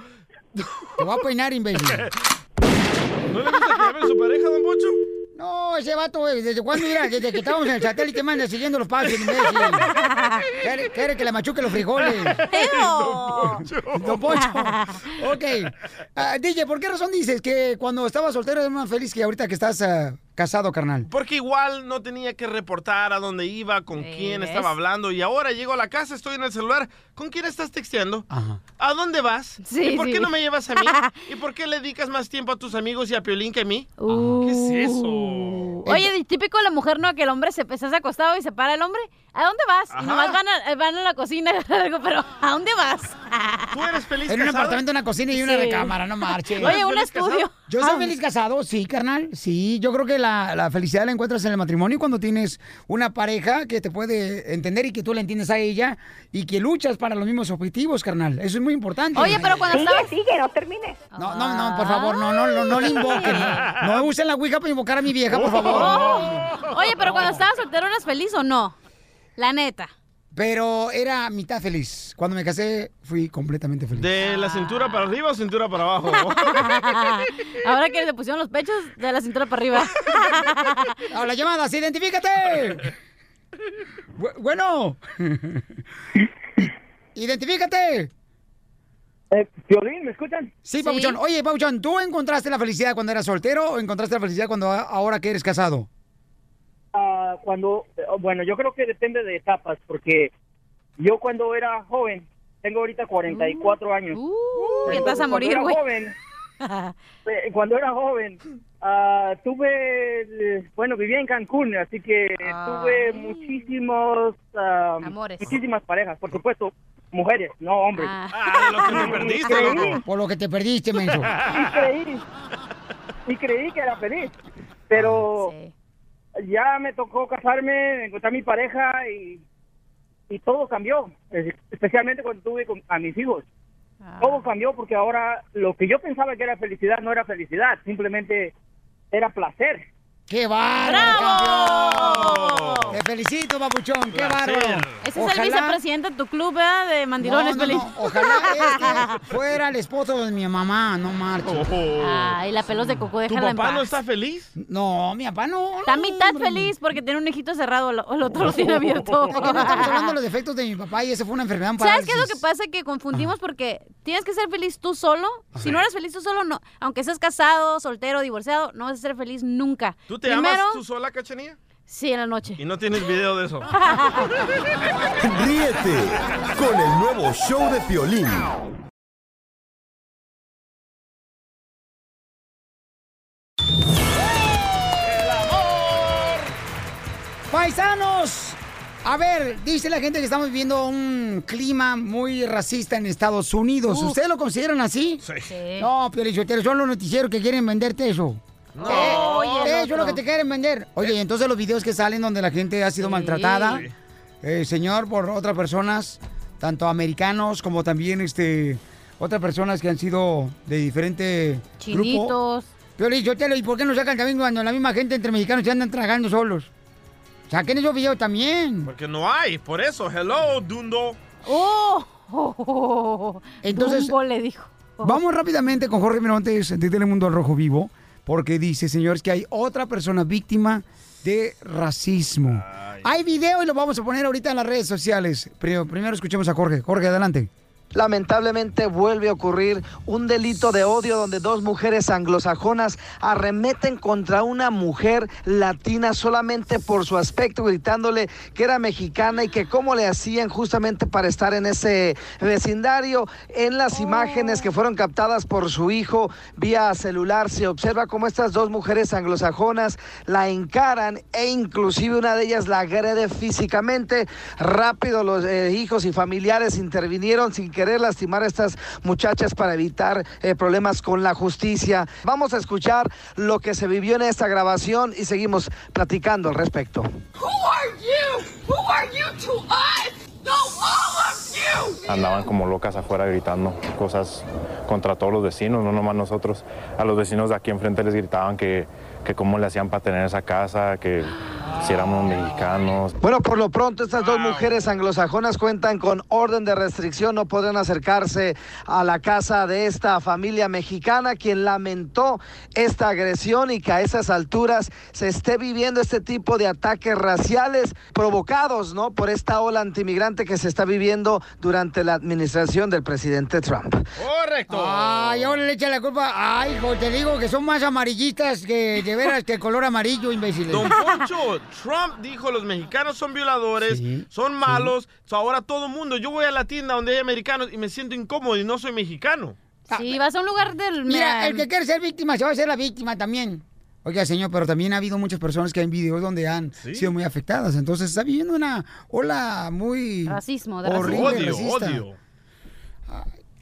Te voy a peinar, imbécil. ¿No le gusta que hable su pareja, don Pocho? No, ese vato, ¿desde cuándo? Mira, desde que estábamos en el satélite, manda siguiendo los pasos, imbécil. Quiere, quiere que le machuque los frijoles. Don Poncho. Ok. Ah, DJ, ¿por qué razón dices que cuando estabas soltero eres más feliz que ahorita que estás ah, casado, carnal? Porque igual no tenía que reportar a dónde iba, con quién ¿ves? estaba hablando. Y ahora llego a la casa, estoy en el celular. ¿Con quién estás texteando? ¿A dónde vas? Sí, ¿Y por sí. qué no me llevas a mí? ¿Y por qué le dedicas más tiempo a tus amigos y a Piolín que a mí? Uh. ¿Qué es eso? Oye, típico de la mujer, ¿no? Que el hombre se estás acostado y se para el hombre. ¿A dónde vas? Ajá. Y nomás van a, van a la cocina algo, pero ¿a dónde vas? ¿Tú eres feliz En un casado? apartamento, una cocina y una Sí. recámara, no marches. Oye, un estudio. Yo soy Ah. feliz casado, sí, carnal. Sí, yo creo que la, la felicidad la encuentras en el matrimonio cuando tienes una pareja que te puede entender y que tú la entiendes a ella y que luchas para los mismos objetivos, carnal. Eso es muy importante. Oye, pero cuando Sigue, estabas... sigue, no termine. No, no, no, por favor, no, no, no, no le invoquen. No, no usen la ouija para invocar a mi vieja, por favor. Oye, pero cuando estabas soltero, ¿eras feliz o no? La neta. Pero era mitad feliz. Cuando me casé, fui completamente feliz. ¿De la cintura para arriba o cintura para abajo? Ahora que le pusieron los pechos de la cintura para arriba. ¡Hola, llamadas! ¡Identifícate! Bu- bueno. ¡Identifícate! Eh, Violín, ¿me escuchan? Sí, Pabuchón. Oye, Pabuchón, ¿tú encontraste la felicidad cuando eras soltero o encontraste la felicidad cuando ahora que eres casado? Ah, cuando, bueno, yo creo que depende de etapas, porque yo cuando era joven, tengo ahorita 44 años. Uh, ya te vas a Cuando morir, era güey. joven, eh, cuando era joven, ah, tuve, bueno, vivía en Cancún, así que tuve muchísimos, ah, muchísimas parejas, por supuesto, mujeres, no hombres. Ah, de lo que te perdiste, loco. Por lo que te perdiste, menso. y creí y creí que era feliz pero ya me tocó casarme encontrar mi pareja y y todo cambió es- especialmente cuando tuve con- a mis hijos. Todo cambió porque ahora lo que yo pensaba que era felicidad no era felicidad simplemente era placer ¡Qué bárbaro, campeón! Te felicito, papuchón, qué bárbaro. Ese es el vicepresidente de tu club, ¿verdad? De mandilones, No, no, Pelín. no, Ojalá este fuera el esposo de mi mamá, no marches. Ay, la pelos de coco, ¿Tu déjala en papá paz. no está feliz? No, mi papá no. Está a mitad feliz porque tiene un hijito cerrado, el el otro lo tiene abierto. Es que no estamos hablando de los defectos de mi papá y esa fue una enfermedad. ¿Sabes qué es lo que pasa? Que confundimos porque tienes que ser feliz tú solo. Si no eres feliz tú solo, no. Aunque seas casado, soltero, divorciado, no vas a ser feliz nunca. ¿Tú te Primero, amas tú sola, cachanilla? Sí, en la noche. Y no tienes video de eso. Ríete con el nuevo show de Piolín. Paisanos, a ver, dice la gente que estamos viviendo un clima muy racista en Estados Unidos. ¿Ustedes lo consideran así? Sí. No, Piolichotero, son los noticieros que quieren venderte eso. No. Eh, eso es lo que te quieren vender. Oye, y entonces los videos que salen donde la gente ha sido maltratada, eh, señor, por otras personas, tanto americanos como también este otras personas que han sido de diferente grupo. Chinitos. Piolichotero, ¿y por qué no sacan también cuando la misma gente entre mexicanos se andan tragando solos? Saquen esos videos también. Porque no hay, por eso. Hello, Dundo. ¡Oh! Entonces, Dumbo le dijo. Vamos rápidamente con Jorge Miramontes de Telemundo al Rojo Vivo, porque dice, señores, que hay otra persona víctima de racismo. Hay video y lo vamos a poner ahorita en las redes sociales. Pero primero escuchemos a Jorge. Jorge, adelante. Lamentablemente vuelve a ocurrir un delito de odio donde dos mujeres anglosajonas arremeten contra una mujer latina solamente por su aspecto, gritándole que era mexicana y que cómo le hacían justamente para estar en ese vecindario. En las imágenes que fueron captadas por su hijo vía celular se observa cómo estas dos mujeres anglosajonas la encaran e inclusive una de ellas la agrede físicamente. Rápido los eh, hijos y familiares intervinieron sin querer lastimar a estas muchachas para evitar eh, problemas con la justicia. Vamos a escuchar lo que se vivió en esta grabación y seguimos platicando al respecto. Andaban como locas afuera gritando cosas contra todos los vecinos, no nomás nosotros. A los vecinos de aquí enfrente les gritaban que, que cómo le hacían para tener esa casa, que si éramos mexicanos. Bueno, por lo pronto estas dos mujeres anglosajonas cuentan con orden de restricción, no podrán acercarse a la casa de esta familia mexicana, quien lamentó esta agresión y que a esas alturas se esté viviendo este tipo de ataques raciales provocados, ¿no? Por esta ola antimigrante que se está viviendo durante la administración del presidente Trump. Correcto. Ay, ahora le echa la culpa. Ay, hijo, te digo que son más amarillistas que de veras que el color amarillo, imbéciles. Don Poncho, Trump dijo los mexicanos son violadores, son malos. So, ahora todo el mundo, yo voy a la tienda donde hay americanos y me siento incómodo y no soy mexicano. Sí, vas a un lugar del... Mira, el que quiere ser víctima se va a ser la víctima también. Oiga, señor, pero también ha habido muchas personas que hay videos donde han sido muy afectadas. Entonces está viviendo una ola muy... Racismo, de horrible, Odio, racista. odio.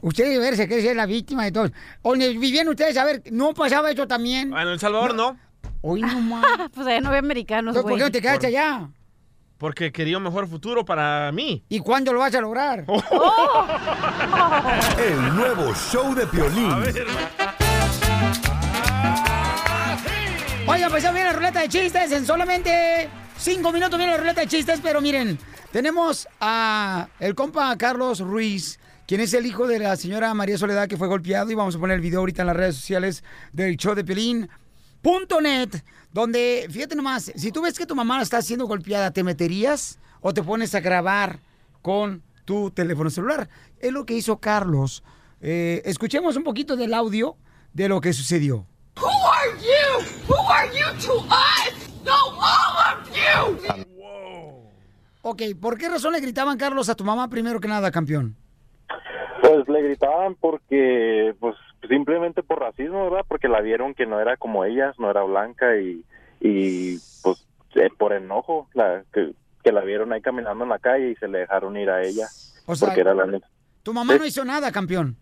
Usted de ver se quiere ser la víctima de todos. Donde vivían ustedes, a ver, ¿no pasaba eso también? En El Salvador no. Hoy no más. pues allá no ve americanos, ¿por qué no te quedaste allá? Porque quería un mejor futuro para mí. ¿Y cuándo lo vas a lograr? El nuevo show de Piolín. Oigan, pues ya viene la ruleta de chistes. En solamente cinco minutos viene la ruleta de chistes. Pero miren, tenemos a el compa Carlos Ruiz, quien es el hijo de la señora María Soledad que fue golpeado. Y vamos a poner el video ahorita en las redes sociales del show de Piolín.net. Donde, fíjate nomás, si tú ves que tu mamá está siendo golpeada, ¿te meterías o te pones a grabar con tu teléfono celular? Es lo que hizo Carlos. Eh, escuchemos un poquito del audio de lo que sucedió. Who are you? Who are you to us? No, all of you! Ok, ¿por qué razón le gritaban Carlos a tu mamá primero que nada, campeón? Pues le gritaban porque, pues simplemente por racismo, ¿verdad? Porque la vieron que no era como ellas, no era blanca y, y pues eh, por enojo, la, que, que la vieron ahí caminando en la calle y se le dejaron ir a ella. O sea, porque era la Tu mamá no hizo nada, campeón.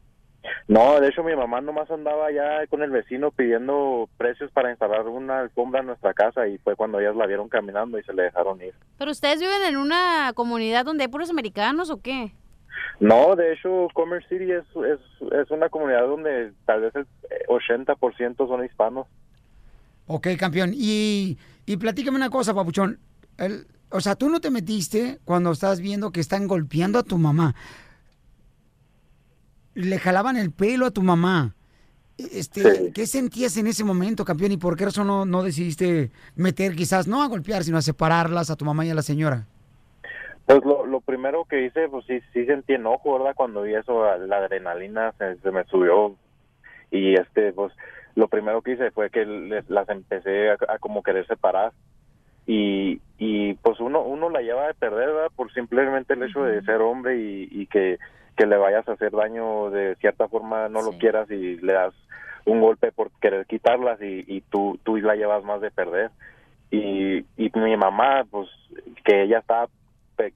No, de hecho mi mamá nomás andaba ya con el vecino pidiendo precios para instalar una alfombra en nuestra casa y fue cuando ellas la vieron caminando y se le dejaron ir. ¿Pero ustedes viven en una comunidad donde hay puros americanos o qué? No, de hecho Commerce City es, es, es una comunidad donde tal vez el eh, 80% son hispanos. Ok, campeón. Y, y platícame una cosa, papuchón. El- o sea, tú no te metiste cuando estás viendo que están golpeando a tu mamá. Le jalaban el pelo a tu mamá. Este, ¿Qué sentías en ese momento, campeón? ¿Y por qué razón no, no decidiste meter quizás, no a golpear, sino a separarlas a tu mamá y a la señora? Pues lo, lo primero que hice, pues sí, sí sentí enojo, ¿verdad? Cuando vi eso, la adrenalina se, se me subió. Y este, pues lo primero que hice fue que les- las empecé a, a como querer separar. Y, y pues uno uno la lleva de perder ¿verdad? por simplemente el hecho de ser hombre y, y que, que le vayas a hacer daño de cierta forma no lo quieras y le das un golpe por querer quitarlas y, y tú tú la llevas más de perder. Y, y mi mamá pues que ella estaba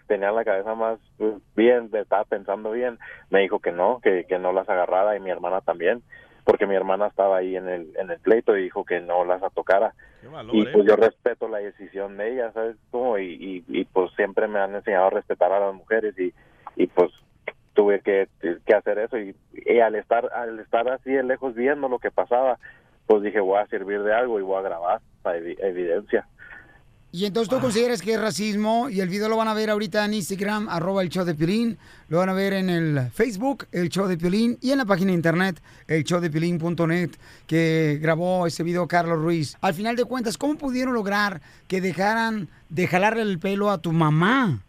tenía la cabeza más pues, bien estaba pensando bien. Me dijo que no que, que no las agarrara y mi hermana también porque mi hermana estaba ahí en el en el pleito y dijo que no las tocara. Y pues yo respeto la decisión de ella sabes cómo y, y, y, pues siempre me han enseñado a respetar a las mujeres y y pues tuve que, que hacer eso. Y, y al estar al estar así de lejos viendo lo que pasaba pues dije voy a servir de algo y voy a grabar para evi- evidencia Y entonces tú consideras que es racismo y el video lo van a ver ahorita en Instagram, arroba el show de Piolín, lo van a ver en el Facebook, el show de Piolín, y en la página de internet, el show de que grabó ese video Carlos Ruiz. Al final de cuentas, ¿cómo pudieron lograr que dejaran de jalarle el pelo a tu mamá?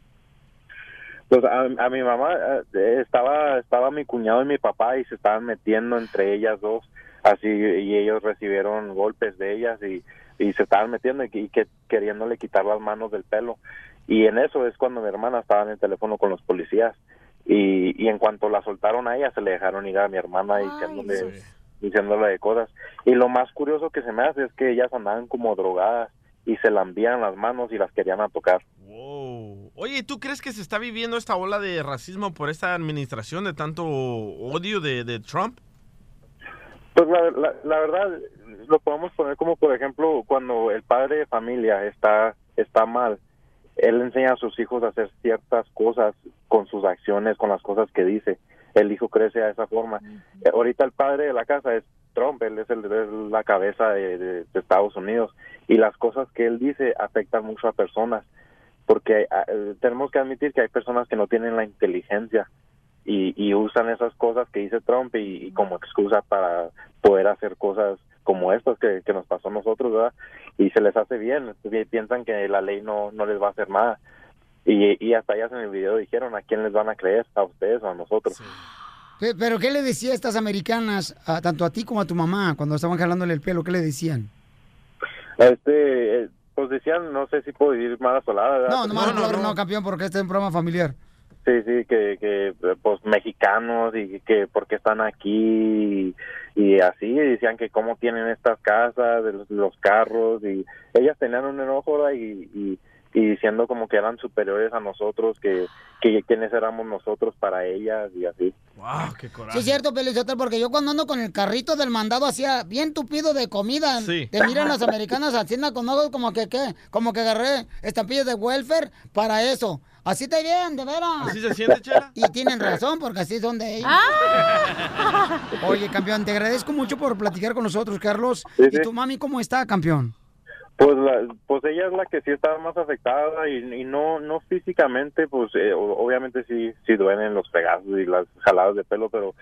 Pues a, a mi mamá eh, estaba estaba mi cuñado y mi papá y se estaban metiendo entre ellas dos así y ellos recibieron golpes de ellas y, y se estaban metiendo y, y que queriéndole quitar las manos del pelo. Y en eso es cuando mi hermana estaba en el teléfono con los policías. Y, y en cuanto la soltaron a ella se le dejaron ir a mi hermana diciéndole diciéndole de cosas. Y lo más curioso que se me hace es que ellas andaban como drogadas y se lambían las manos y las querían a tocar. Oye, ¿tú crees que se está viviendo esta ola de racismo por esta administración de tanto odio de, de Trump? Pues la, la, la verdad, lo podemos poner como, por ejemplo, cuando el padre de familia está, está mal, él enseña a sus hijos a hacer ciertas cosas con sus acciones, con las cosas que dice. El hijo crece a esa forma. Eh, Ahorita el padre de la casa es Trump, él es, el, es la cabeza de, de- de Estados Unidos y las cosas que él dice afectan mucho a personas porque ah, eh, tenemos que admitir que hay personas que no tienen la inteligencia y, y usan esas cosas que dice Trump y, y como excusa para poder hacer cosas como estas que, que nos pasó a nosotros, ¿verdad? Y se les hace bien, pi- piensan que la ley no, no les va a hacer nada. Y, y hasta ellas en el video dijeron a quién les van a creer, a ustedes o a nosotros. Pe- ¿Pero qué le decía a estas americanas, a- tanto a ti como a tu mamá, cuando estaban jalándole el pelo? ¿Qué le decían? Este, eh, pues decían, no sé si puedo decir mala solada, ¿verdad? No, no, no, no, campeón, porque este es un programa familiar. Sí, sí, que, que pues mexicanos y que por qué están aquí y, así, y decían que cómo tienen estas casas, los, los carros y ellas tenían un enojo y, y, y diciendo como que eran superiores a nosotros, que, que quiénes éramos nosotros para ellas y así. ¡Wow! ¡Qué Sí, coraje! es cierto, Pelizotel, porque yo cuando ando con el carrito del mandado hacía bien tupido de comida. Sí. Te miran las americanas haciendo con ojos como que, ¿qué? Como que agarré estampillas de welfare para eso. Así te bien, de veras. ¿Así se siente, Chela? Y tienen razón, porque así son de ellos. Oye, campeón, te agradezco mucho por platicar con nosotros, Carlos. Sí, ¿Y sí. tu mami cómo está, campeón? Pues, la, pues ella es la que sí estaba más afectada y, y no no físicamente, pues eh, obviamente sí sí duelen los pegazos y las jaladas de pelo, pero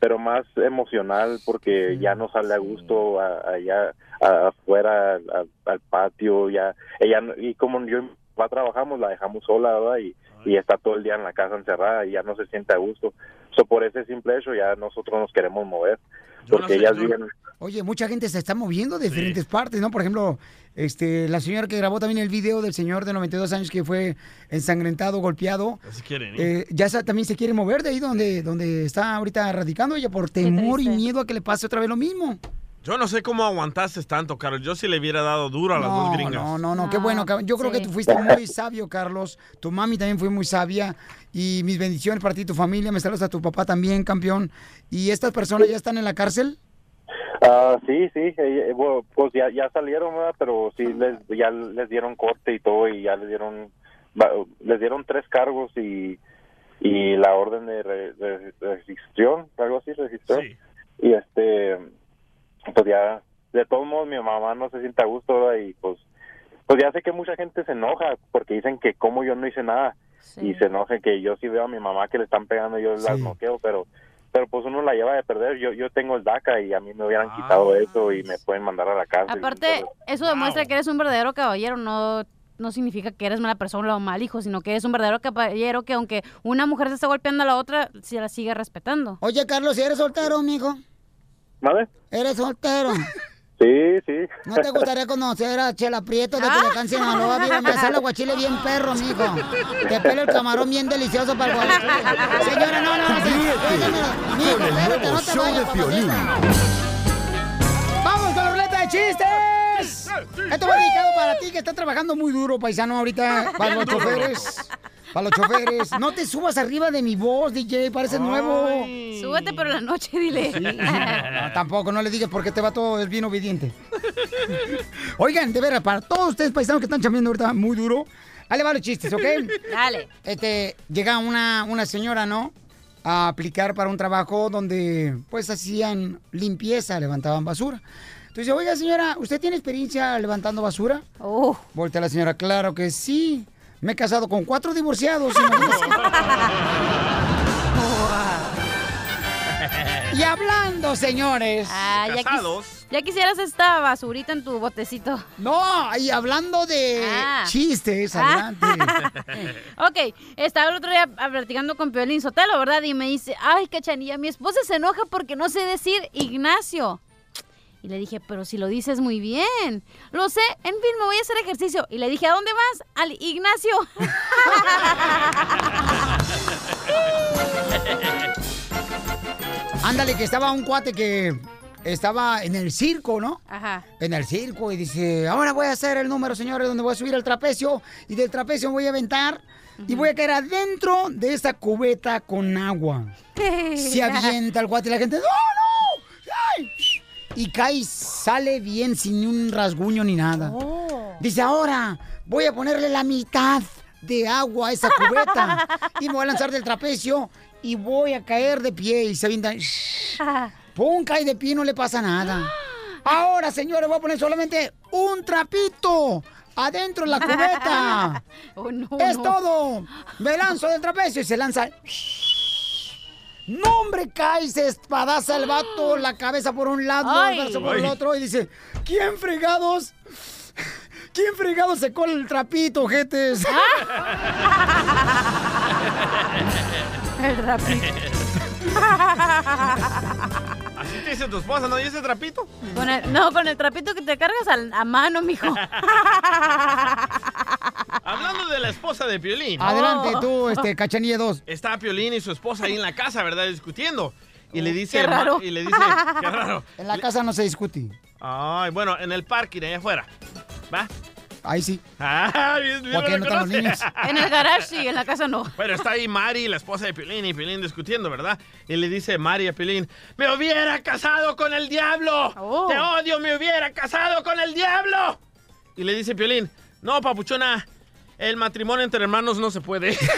pero más emocional porque ya no sale a gusto allá afuera al, patio, ya ella y como yo papá trabajamos la dejamos sola, ¿verdad? Y, y está todo el día en la casa encerrada y ya no se siente a gusto. So, por ese simple hecho ya nosotros nos queremos mover porque ellas viven Oye, mucha gente se está moviendo de diferentes partes, ¿no? Por ejemplo, este, la señora que grabó también el video del señor de 92 años que fue ensangrentado, golpeado. Así quieren, ¿eh? Eh, ya sa- también se quiere mover de ahí donde, donde está ahorita radicando ella por temor y miedo a que le pase otra vez lo mismo. Yo no sé cómo aguantaste tanto, Carlos. Yo sí le hubiera dado duro a las dos gringas. No, no, no, qué bueno. cabrón. Yo creo que sí. tú fuiste muy sabio, Carlos. Tu mami también fue muy sabia. Y mis bendiciones para ti y tu familia. Me saludas a tu papá también, campeón. ¿Y estas personas ya están en la cárcel? Ah, sí, sí, eh, bueno, pues ya, ya salieron, ¿verdad? Pero sí les, ya les dieron corte y todo y ya les dieron, les dieron tres cargos y, y la orden de, re- de registración, algo así, registró. Y este, pues ya, de todos modos mi mamá no se siente a gusto, ¿verdad? Y pues, pues ya sé que mucha gente se enoja porque dicen que como yo no hice nada y se enoja que yo sí veo a mi mamá que le están pegando, yo las noqueo, pero pero pues uno la lleva de perder. Yo yo tengo el DACA y a mí me hubieran quitado eso y me pueden mandar a la cárcel. Aparte, eso demuestra que eres un verdadero caballero, no no significa que eres mala persona o mal hijo, sino que eres un verdadero caballero que aunque una mujer se está golpeando a la otra, se la sigue respetando. Oye, Carlos, ¿y eres soltero, mijo? ¿Vale? ¿Eres soltero? Sí, sí. ¿No te gustaría conocer a Chela Prieto de Ah. Culiacán, Sinaloa? Mira, me sale aguachile bien perro, mijo. Te pelo el camarón bien delicioso para el aguachile. Señora, no, no, no. Mijo, el espérate, no te vayas. ¡Vamos con la ruleta de chistes! Esto va dedicado para ti que está trabajando muy duro, paisano, ahorita. Para los choferes. Para los choferes. No te subas arriba de mi voz, DJ, pareces nuevo. Súbete, pero la noche, dile. No, tampoco, no le digas porque te va todo, es bien obediente. Oigan, de veras, para todos ustedes paisanos que están chambeando ahorita muy duro, ahí le va los chistes, ¿ok? Dale. Este, llega una, una señora, ¿no? A aplicar para un trabajo donde, pues, hacían limpieza, levantaban basura. Entonces, oiga, señora, ¿usted tiene experiencia levantando basura? Oh. Voltea la señora, claro que sí. Me he casado con cuatro divorciados. y hablando, señores. Ah, ya, quis- ya quisieras esta basurita en tu botecito. No, y hablando de Ah. chistes, Ah. adelante. Ok, estaba el otro día platicando con Piolín Sotelo, ¿verdad? Y me dice, ay, cachanilla, mi esposa se enoja porque no sé decir Ignacio. Y le dije, pero si lo dices muy bien. Lo sé, en fin, me voy a hacer ejercicio. Y le dije, ¿a dónde vas? Al Ignacio. Ándale, que estaba un cuate que estaba en el circo, ¿no? Ajá. En el circo y dice, ahora voy a hacer el número, señores, donde voy a subir al trapecio y del trapecio me voy a aventar y voy a caer adentro de esa cubeta con agua. Se avienta el cuate y la gente, ¡no, no! ¡Ay! Y cae y sale bien sin un rasguño ni nada. Dice, ahora voy a ponerle la mitad de agua a esa cubeta y me voy a lanzar del trapecio y voy a caer de pie y se avienta. ¡Pum! Cae de pie, no le pasa nada. Ahora, señores, voy a poner solamente un trapito adentro de la cubeta. Oh, no, es no. todo. Me lanzo del trapecio y se lanza. No, hombre, cae, se espadaza el vato, la cabeza por un lado, Ay. el brazo por el otro y dice, ¿quién fregados? ¿Quién fregados secó el trapito, jetes? El trapito. Te dice tu esposa, ¿no? ¿Y ese trapito? Con el- no, con el trapito que te cargas a mano, mijo. Hablando de la esposa de Piolín. Adelante, tú, este, Cachanilla 2. Está Piolín y su esposa ahí en la casa, ¿verdad? Discutiendo. Y le dice... Qué raro. Y le dice... Qué raro. En la casa no se discute. Ay, bueno, en el parking, allá afuera. ¿Va? Ahí sí. Ah, bien, bien ¿Por qué no están los niños? En el garage sí, en la casa no. Bueno, está ahí Mari, la esposa de Piolín, y Piolín discutiendo, ¿verdad? Y le dice Mari a Piolín, ¡Me hubiera casado con el diablo! Oh. ¡Te odio, me hubiera casado con el diablo! Y le dice Piolín, no, papuchona, el matrimonio entre hermanos no se puede.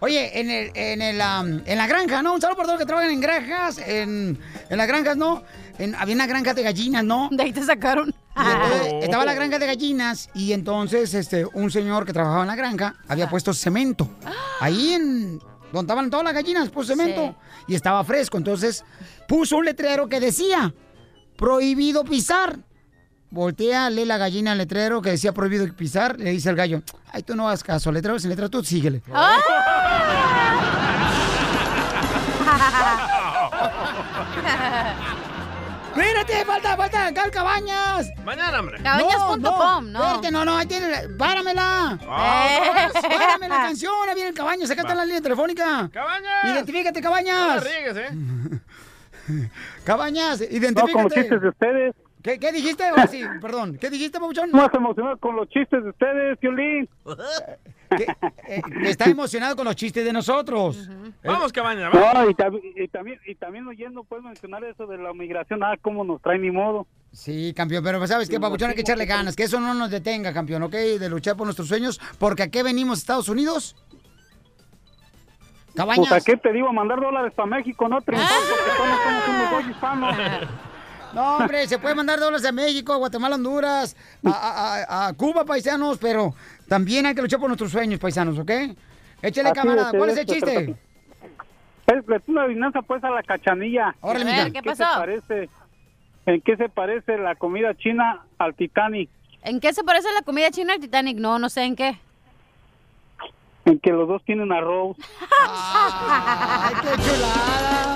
Oye, en, el, en, el, en la granja, ¿no? Un saludo para todos los que trabajan en granjas, en, en las granjas, ¿no? En- había una granja de gallinas, ¿no? De ahí te sacaron. Y entonces, estaba la granja de gallinas y entonces este, un señor que trabajaba en la granja había puesto cemento. Ahí en donde estaban todas las gallinas, puso cemento. Y estaba fresco. Entonces puso un letrero que decía, prohibido pisar. Voltea, lee la gallina el letrero que decía prohibido pisar. Le dice al gallo, ay, tú no hagas caso, letrero el letrero, tú síguele. ¡Espérate! ¡Falta, falta! ¡Cal Cabañas! Mañana, hombre. Cabañas.com, no. Espérate, no, no, ahí tiene. la- ¡Páramela! Ah. ¡Párame la canción! Ahí viene el Cabañas, acá está la línea telefónica. ¡Cabañas! ¡Identifícate, No Cabañas! la riegues, ¿eh? Cabañas, No, identifícate. con los chistes de ustedes. ¿Qué, qué dijiste? Sí, perdón. ¿Qué dijiste, Pabuchón? Más emocionado con los chistes de ustedes, Violín. Eh, está emocionado con los chistes de nosotros. Vamos, Cabañas, vamos. No, y, tam- y también, y también oyendo, puedes mencionar eso de la migración, ah, cómo nos trae ni modo. Sí, campeón, pero ¿sabes qué, Pabuchón? Hay que echarle ganas, que eso no nos detenga, campeón, ¿ok? De luchar por nuestros sueños, porque ¿a qué venimos, Estados Unidos? Cabañas. Pues a qué te digo, a mandar dólares para México, no triunfar, porque todos somos unos hispanos. No, hombre, se puede mandar dólares a México, a Guatemala, Honduras, a, a- a- Cuba, paisanos, pero también hay que luchar por nuestros sueños, paisanos, ¿ok? Échale, camarada, ¿cuál es el eso se chiste? Es, una adivinanza pues a la cachanilla. Órale, A ver, mija. ¿qué se parece? ¿En qué se parece la comida china al Titanic? ¿En qué se parece la comida china al Titanic? No, no sé en qué. En que los dos tienen arroz. ¡Ay, qué chulada!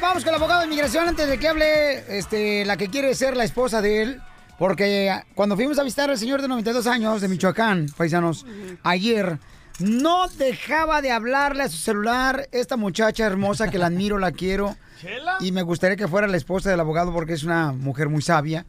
Vamos con el abogado de inmigración antes de que hable este, la que quiere ser la esposa de él. Porque cuando fuimos a visitar al señor de 92 años de Michoacán, paisanos, ayer, no dejaba de hablarle a su celular esta muchacha hermosa que la admiro, la quiero. ¿Chela? Y me gustaría que fuera la esposa del abogado porque es una mujer muy sabia.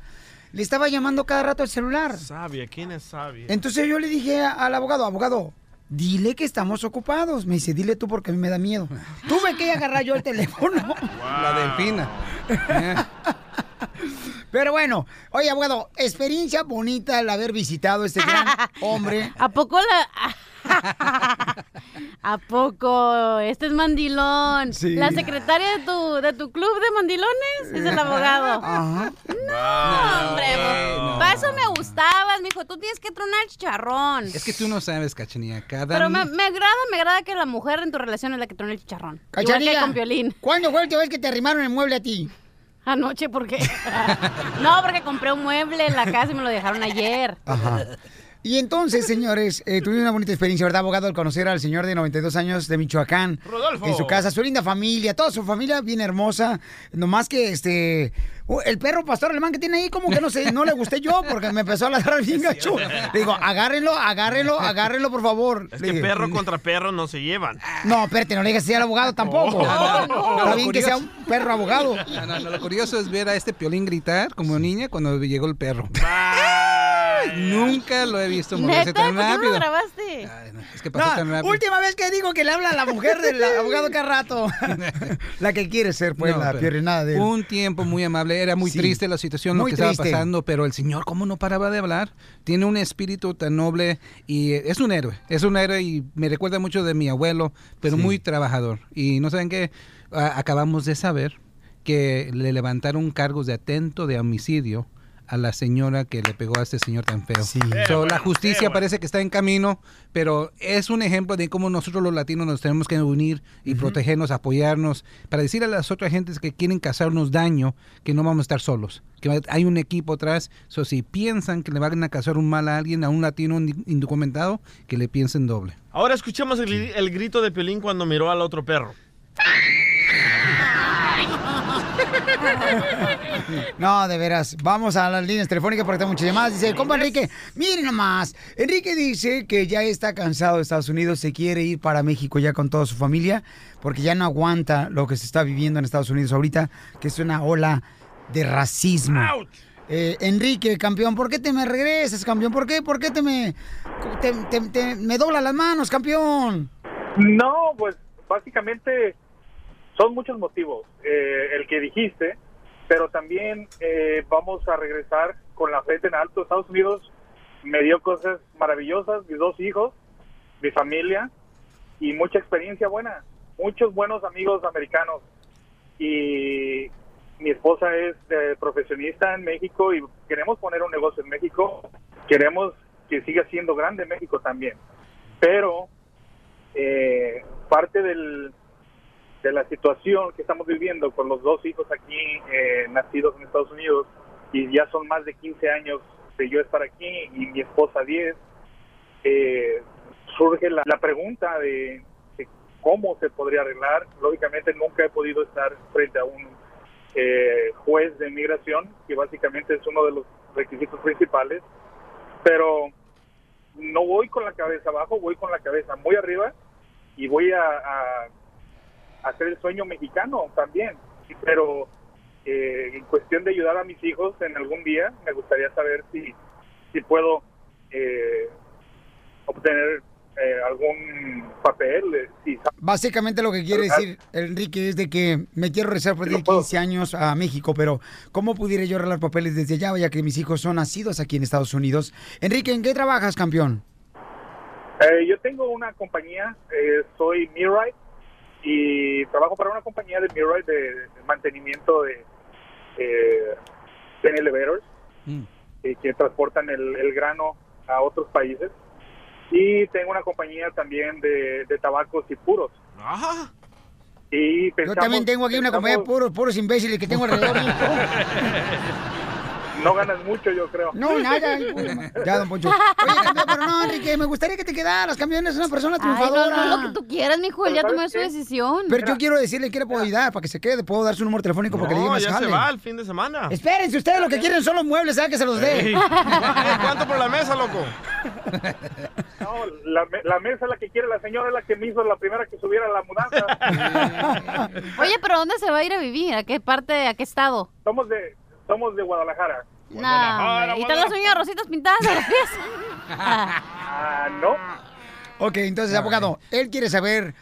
Le estaba llamando cada rato al celular. Sabia, ¿quién es sabia? Entonces yo le dije al abogado, abogado, dile que estamos ocupados. Me dice, dile tú porque a mí me da miedo. Tuve que agarrar yo el teléfono. La delfina. Pero bueno, oye, abogado, experiencia bonita el haber visitado a este gran hombre. ¿A poco la.? ¿A poco? Este es mandilón. Sí. La secretaria de tu, de tu club de mandilones es el abogado. Ajá. No, hombre. no. Para eso me gustabas, mijo. Tú tienes que tronar el chicharrón. Es que tú no sabes, cachanilla. Cada Pero me, me agrada, me agrada que la mujer en tu relación es la que trona el chicharrón. Igual que Cachanilla, con Piolín. ¿Cuándo fue la última vez que te arrimaron el mueble a ti? Anoche, ¿por qué? no, porque compré un mueble en la casa y me lo dejaron ayer. Ajá. Y entonces, señores, eh, tuvimos una bonita experiencia, ¿verdad, abogado? Al conocer al señor de 92 años de Michoacán. Rodolfo. En su casa, su linda familia, toda su familia bien hermosa. Nomás que, este, uh, el perro pastor alemán que tiene ahí, como que no sé, no le gusté yo, porque me empezó a ladrar bien gacho. Le digo, agárrenlo, agárrenlo, agárrenlo, por favor. Es Le que dije, perro contra perro no se llevan. No, espérate, no le digas así al abogado tampoco. No, no, no, Está bien que sea un perro abogado. No, no, no, lo curioso es ver a este piolín gritar como niña cuando llegó el perro. Nunca lo he visto moverse ¿Neta? tan ¿Por qué no lo rápido. Es que pasó tan rápido. última vez que digo que le habla a la mujer del abogado cada rato. la que quiere ser, pues, No, la pero pierrenada de él. Un tiempo muy amable, era muy Sí. triste la situación, lo que estaba pasando, pero el señor, ¿cómo no paraba de hablar? Tiene un espíritu tan noble y eh, es un héroe, es un héroe y me recuerda mucho de mi abuelo, pero Sí. muy trabajador. Y no saben qué, acabamos de saber que le levantaron cargos de atento de homicidio a la señora que le pegó a este señor tan feo. So, Qué bueno, la justicia bueno. parece que está en camino, pero es un ejemplo de cómo nosotros los latinos nos tenemos que unir y protegernos, apoyarnos, para decir a las otras gentes que quieren causarnos daño que no vamos a estar solos, que hay un equipo atrás. So, si piensan que le van a causar un mal a alguien, a un latino ind- indocumentado, que le piensen doble. Ahora escuchemos el grito de Piolín cuando miró al otro perro. No, de veras. Vamos a las líneas telefónicas porque tengo muchas llamadas. Dice, compa Enrique, miren nomás. Enrique dice que ya está cansado de Estados Unidos, se quiere ir para México ya con toda su familia, porque ya no aguanta lo que se está viviendo en Estados Unidos ahorita, que es una ola de racismo. Eh, Enrique, campeón, ¿por qué te me regresas, campeón? ¿Por qué? ¿Por qué te me, te, te- te- me dobla las manos, campeón? No, pues básicamente son muchos motivos. Eh, el que dijiste, pero también eh, vamos a regresar con la frente en alto. Estados Unidos me dio cosas maravillosas, mis dos hijos, mi familia y mucha experiencia buena, muchos buenos amigos americanos. Y mi esposa es eh, profesionista en México y queremos poner un negocio en México. Queremos que siga siendo grande México también. Pero eh, parte del, de la situación que estamos viviendo con los dos hijos aquí eh, nacidos en Estados Unidos y ya son más de 15 años de yo estar aquí y mi esposa 10, eh, surge la, pregunta de, cómo se podría arreglar. Lógicamente nunca he podido estar frente a un eh, juez de inmigración, que básicamente es uno de los requisitos principales, pero no voy con la cabeza abajo, voy con la cabeza muy arriba y voy a hacer el sueño mexicano también. Pero eh, en cuestión de ayudar a mis hijos en algún día, me gustaría saber si, si puedo eh, obtener eh, algún papel. eh, si Básicamente lo que quiere decir Enrique es de que me quiero regresar por 15 años a México, pero ¿cómo pudiera yo arreglar papeles desde allá, ya que mis hijos son nacidos aquí en Estados Unidos? Enrique, ¿en qué trabajas, campeón? Eh, yo tengo una compañía, eh, soy Mirrite y trabajo para una compañía de Mirrite de, de mantenimiento de, eh, de elevators eh, que transportan el, el grano a otros países. Y tengo una compañía también de, de tabacos y puros. Y Yo también tengo aquí una compañía de puros, puros imbéciles que tengo alrededor. No ganas mucho, yo creo. No, nada. Ya, don Poncho. Oye, campeón, pero no, Enrique, me gustaría que te quedaras. Campeón, es una persona Ay, no, triunfadora. no, lo que tú quieras, mijo, él ya tomó su decisión. Pero yo quiero decirle que le puedo ayudar para que se quede. Puedo dar su número telefónico para que le diga No, más ya jale. se va el fin de semana. Espérense, ustedes lo que quieren son los muebles, ¿sabes? Que se los dé. Ey, ¿cu- ¿Cuánto por la mesa, loco? No, la, me- la mesa la que quiere la señora es la que me hizo la primera que subiera la mudanza. Oye, pero ¿dónde se va a ir a vivir? ¿A qué parte, a qué estado? Somos de, somos de Guadalajara. No, hombre. ¿Y están las uñas rositas pintadas a los pies? Ah, no. Ok, entonces, abogado, él quiere saber,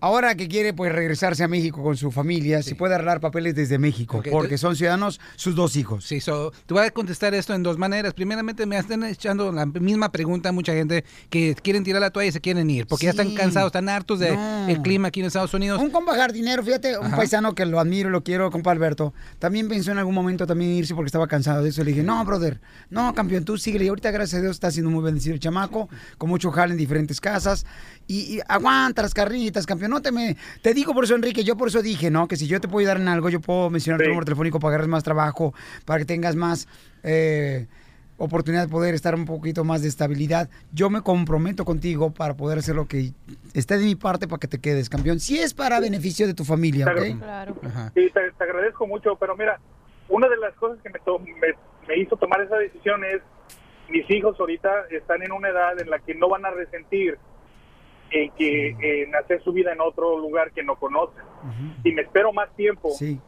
ahora que quiere pues regresarse a México con su familia, si puede arreglar papeles desde México, porque son ciudadanos sus dos hijos. Sí, so, te voy a contestar esto en dos maneras. Primeramente, me están echando la misma pregunta a mucha gente que quieren tirar la toalla y se quieren ir, porque ya están Sí. cansados, están hartos del No. clima aquí en Estados Unidos. Un compa jardinero, fíjate, un Ajá. paisano que lo admiro, lo quiero, compa Alberto, también pensó en algún momento también irse porque estaba cansado de eso. Le dije, no, brother, no, campeón, tú síguele. Y ahorita, gracias a Dios, está siendo muy bendecido el chamaco, con mucho jale en diferentes casas. Y, y aguanta las carnitas, campeón. No te me... Te digo por eso, Enrique, yo por eso dije, ¿no? Que si yo te puedo ayudar en algo, yo puedo mencionar tu número telefónico para agarrar más trabajo, para que tengas más... eh, oportunidad de poder estar un poquito más de estabilidad. Yo me comprometo contigo para poder hacer lo que esté de mi parte para que te quedes, campeón. Si es para beneficio de tu familia, ¿ok? Claro. Sí, te, te agradezco mucho, pero mira, una de las cosas que me, to- me, me hizo tomar esa decisión es, mis hijos ahorita están en una edad en la que no van a resentir en que en hacer su vida en otro lugar que no conocen. Si me espero más tiempo Sí.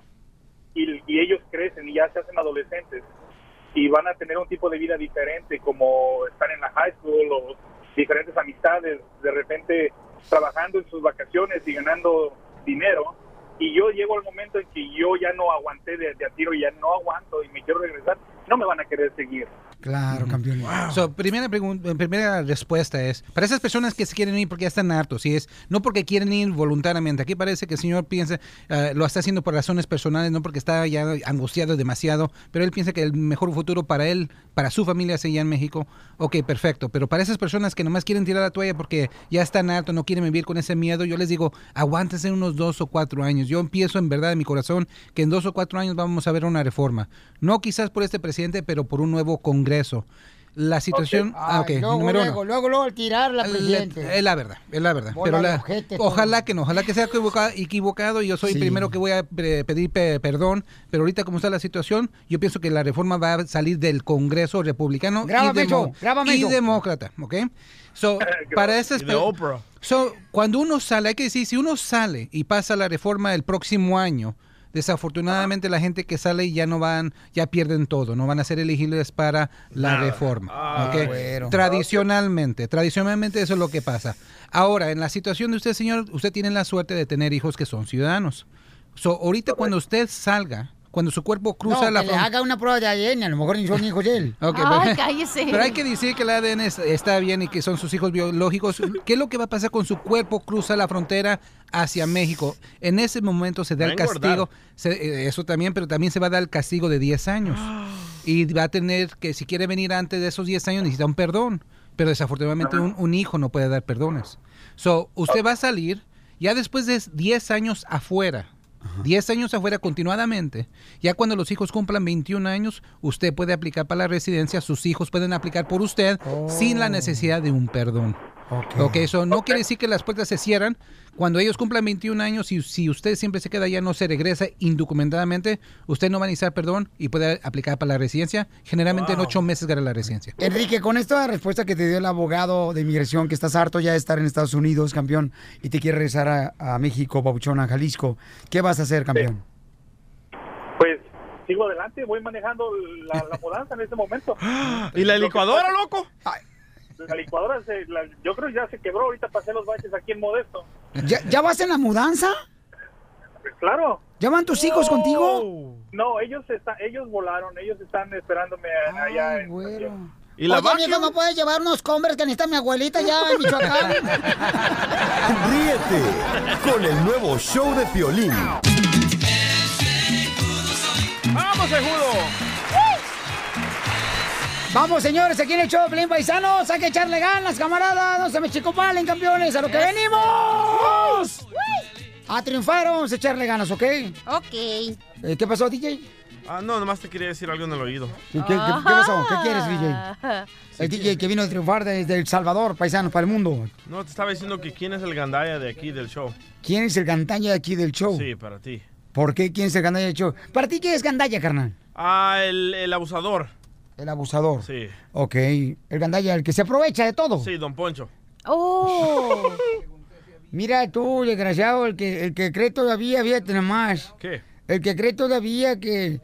y, y ellos crecen y ya se hacen adolescentes y van a tener un tipo de vida diferente, como estar en la high school o diferentes amistades, de repente trabajando en sus vacaciones y ganando dinero. Y yo llego al momento en que yo ya no aguanté de, de a tiro, ya no aguanto y me quiero regresar, no me van a querer seguir. Claro, campeón. So, primera, pregunta, primera respuesta es, para esas personas que se quieren ir porque ya están hartos, y es no porque quieren ir voluntariamente, aquí parece que el señor piensa, eh, lo está haciendo por razones personales, no porque está ya angustiado demasiado, pero él piensa que el mejor futuro para él, para su familia es allá en México, ok, perfecto, pero para esas personas que nomás quieren tirar la toalla porque ya están hartos, no quieren vivir con ese miedo, yo les digo, aguántense unos dos o cuatro años, yo empiezo en verdad en mi corazón que en dos o cuatro años vamos a ver una reforma, no quizás por este presidente, pero por un nuevo Congreso. La situación, ah, luego, número uno. luego, luego, al tirar la Le- presidente. Es la verdad, es la verdad. Bola Pero de la- ojete todo. ojalá que no, ojalá que sea equivocado, equivocado y yo soy Sí. el primero que voy a pe- pedir pe- perdón, pero ahorita como está la situación, yo pienso que la reforma va a salir del Congreso republicano y, Grábame demo- eso, grábame y demócrata, ¿ok? So, para Oprah. So, cuando uno sale, hay que decir, si uno sale y pasa la reforma el próximo año, desafortunadamente la gente que sale ya no van, ya pierden todo, no van a ser elegibles para la Nada. reforma. Ah. Tradicionalmente, tradicionalmente eso es lo que pasa. Ahora, en la situación de usted, señor, usted tiene la suerte de tener hijos que son ciudadanos. So, ahorita cuando usted salga, cuando su cuerpo cruza no, la que le haga una prueba de ADN, a lo mejor ni son hijos de él. Ok, pero- Pero hay que decir que el ADN es- está bien y que son sus hijos biológicos. ¿Qué es lo que va a pasar con su cuerpo cruza la frontera hacia México? En ese momento se da el castigo, se- eh, eso también, pero también se va a dar el castigo de 10 años. Y va a tener que, si quiere venir antes de esos 10 años, necesita un perdón. Pero desafortunadamente un, un hijo no puede dar perdones. So, usted va a salir ya después de 10 años afuera. 10 años afuera continuadamente. Ya cuando los hijos cumplan 21 años, usted puede aplicar para la residencia, sus hijos pueden aplicar por usted sin la necesidad de un perdón. Ok, eso no quiere decir que las puertas se cierran. Cuando ellos cumplan 21 años y si usted siempre se queda allá, no se regresa indocumentadamente, usted no va a necesitar perdón y puede aplicar para la residencia. Generalmente en ocho meses gana la residencia. Enrique, con esta respuesta que te dio el abogado de inmigración, que estás harto ya de estar en Estados Unidos, campeón, y te quiere regresar a, a México, Pabuchón, a Jalisco, ¿qué vas a hacer, campeón? Pues sigo adelante, voy manejando la, la mudanza en este momento. ¿Y la licuadora, loco? La licuadora, se- la- yo creo que ya se quebró, ahorita pasé los baches aquí en Modesto. ¿Ya, ya vas en la mudanza? Claro. ¿Ya van tus hijos contigo? No, ellos están, ellos volaron, ellos están esperándome allá. en- ¿Y la Oye, mijo, ¿no puedes llevar unos Converse que necesita mi abuelita ya en Michoacán? Ríete con el nuevo show de Piolín. ¡Vamos, Ejudo! Vamos, señores, aquí en el show Pelín Paisanos. Hay que echarle ganas, camaradas. No se me chicopalen, campeones. ¡A lo que Eso. venimos! A triunfar, vamos a echarle ganas, ¿ok? Ok. Eh, ¿Qué pasó, DJ? Ah, no, nomás te quería decir algo en el oído. ¿Qué, qué- qué- qué pasó? ¿Qué quieres, DJ? El DJ que vino a triunfar desde El Salvador, paisanos, para el mundo. No, te estaba diciendo que quién es el gandaya de aquí del show. ¿Quién es el gandalla de aquí del show? Sí, para ti. ¿Por qué? ¿Quién es el gandalla del show? ¿Para ti quién es gandalla, carnal? Ah, el, el abusador. El abusador. Sí. Ok. El gandalla, el que se aprovecha de todo. Sí, don Poncho. ¡Oh! Mira tú, desgraciado, el que, el que cree todavía, fíjate nomás. ¿Qué? El que cree todavía que...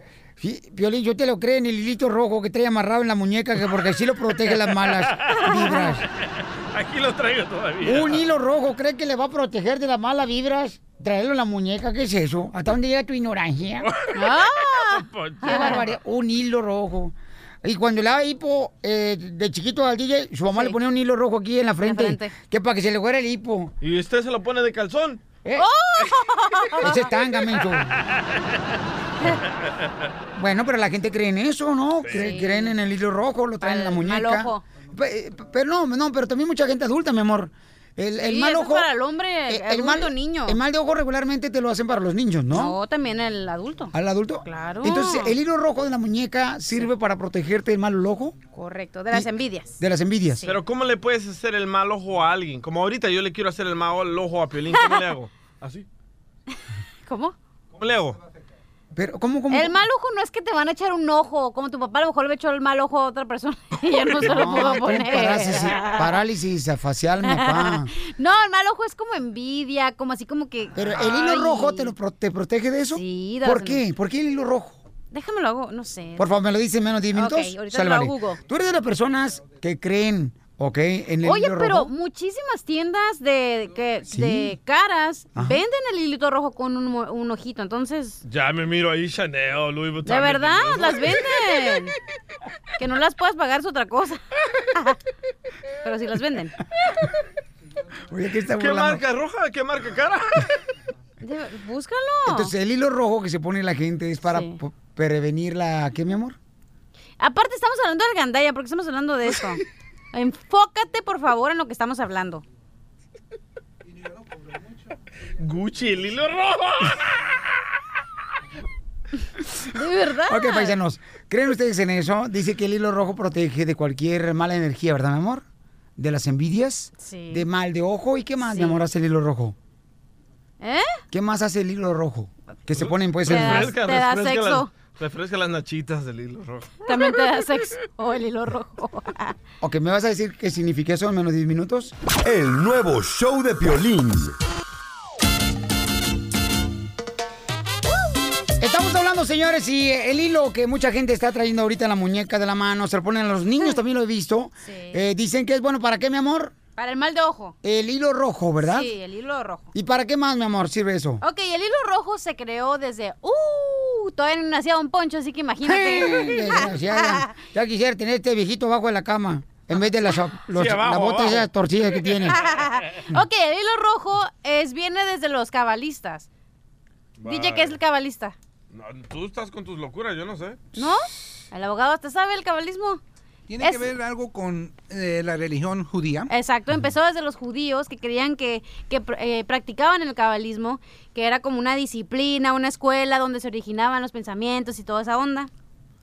Piolín, yo te lo creo en el hilito rojo que trae amarrado en la muñeca, que porque así lo protege las malas vibras. Aquí lo traigo todavía. Un hilo rojo, ¿cree que le va a proteger de las malas vibras? Traerlo en la muñeca, ¿qué es eso? ¿Hasta dónde llega tu ignorancia? ¡Ah! ¡Qué barbaridad! Un hilo rojo. Y cuando le daba hipo eh, de chiquito al DJ, su mamá le ponía un hilo rojo aquí en la frente. frente. Que para que se le fuera el hipo. ¿Y usted se lo pone de calzón? ¿Eh? Ese es tanga, menso. Bueno, pero la gente cree en eso, ¿no? Cre- Creen en el hilo rojo, lo traen en la muñeca. mal ojo. Eh, Pero no, no, pero también mucha gente adulta, mi amor. El, el Sí, mal es ojo. para el hombre, eh, adulto, mal, niño. El mal de ojo regularmente te lo hacen para los niños, ¿no? No, también el adulto. ¿Al adulto? Claro. Entonces, ¿el hilo rojo de la muñeca sirve para protegerte del mal ojo? Correcto, de las envidias. De las envidias. Pero ¿cómo le puedes hacer el mal ojo a alguien? Como ahorita yo le quiero hacer el mal ojo a Piolín, ¿cómo le hago? ¿Así? ¿Cómo? ¿Cómo le hago? Pero, ¿cómo, cómo? El mal ojo no es que te van a echar un ojo, como tu papá a lo mejor le echó el mal ojo a otra persona y ya no se lo tengo poner. parálisis, parálisis facial, mi papá. No, el mal ojo es como envidia, como así como que... Pero el hilo Ay. rojo te, lo pro- te protege de eso. Sí, ¿Por qué? ¿Por qué el hilo rojo? Déjame lo hago, no sé. Por favor, me lo dice en menos de 10 minutos. Ok, ahorita lo vale. Google. Tú eres de las personas que creen, ¿ok? En el Oye, hilo pero rojo. muchísimas tiendas de, que, de caras Ajá. venden el hilito rojo con un, mo- un ojito, entonces... Ya me miro ahí Chanel, Louis Vuitton. De verdad, vendiendo las eso. venden. Que no las puedas pagar es otra cosa. Pero sí las venden. Oye, ¿qué está ¿Qué burlando? marca roja? ¿Qué marca cara? De- búscalo. Entonces, el hilo rojo que se pone la gente es para Sí. prevenir la... ¿Qué, mi amor? Aparte estamos hablando del gandaya, porque estamos hablando de esto. Enfócate, por favor, en lo que estamos hablando. Gucci, el hilo rojo. De verdad. Ok, paisanos. ¿Creen ustedes en eso? Dice que el hilo rojo protege de cualquier mala energía, ¿verdad, mi amor? De las envidias, Sí. de mal de ojo. ¿Y qué más, Sí. mi amor, hace el hilo rojo? ¿Eh? ¿Qué más hace el hilo rojo? Que se ponen, pues, Te en... Refresca, te da sexo. Refresca las nachitas del hilo rojo. También te da sexo. O el hilo rojo. Ok, ¿me vas a decir qué significa eso en menos de 10 minutos? El nuevo show de Piolín. Estamos hablando, señores, y el hilo que mucha gente está trayendo ahorita en la muñeca de la mano, se lo ponen a los niños, también lo he visto. Eh, dicen que es bueno, ¿para qué, mi amor? Para el mal de ojo. El hilo rojo, ¿verdad? Sí, el hilo rojo. ¿Y para qué más, mi amor, sirve eso? Ok, el hilo rojo se creó desde... ¡Uh! Todavía no nacía Don Poncho, así que imagínate. Ya quisiera tener este viejito abajo de la cama, en vez de las, los, Sí, abajo, las botas abajo. esas torcidas que tiene. ok, el hilo rojo es, viene desde los cabalistas. DJ, ¿qué es el cabalista? No, tú estás con tus locuras, yo no sé. ¿No? El abogado hasta sabe el cabalismo. ¿Tiene Es- que ver algo con eh, la religión judía? Exacto, empezó desde los judíos que creían que, que eh, practicaban el cabalismo, que era como una disciplina, una escuela donde se originaban los pensamientos y toda esa onda.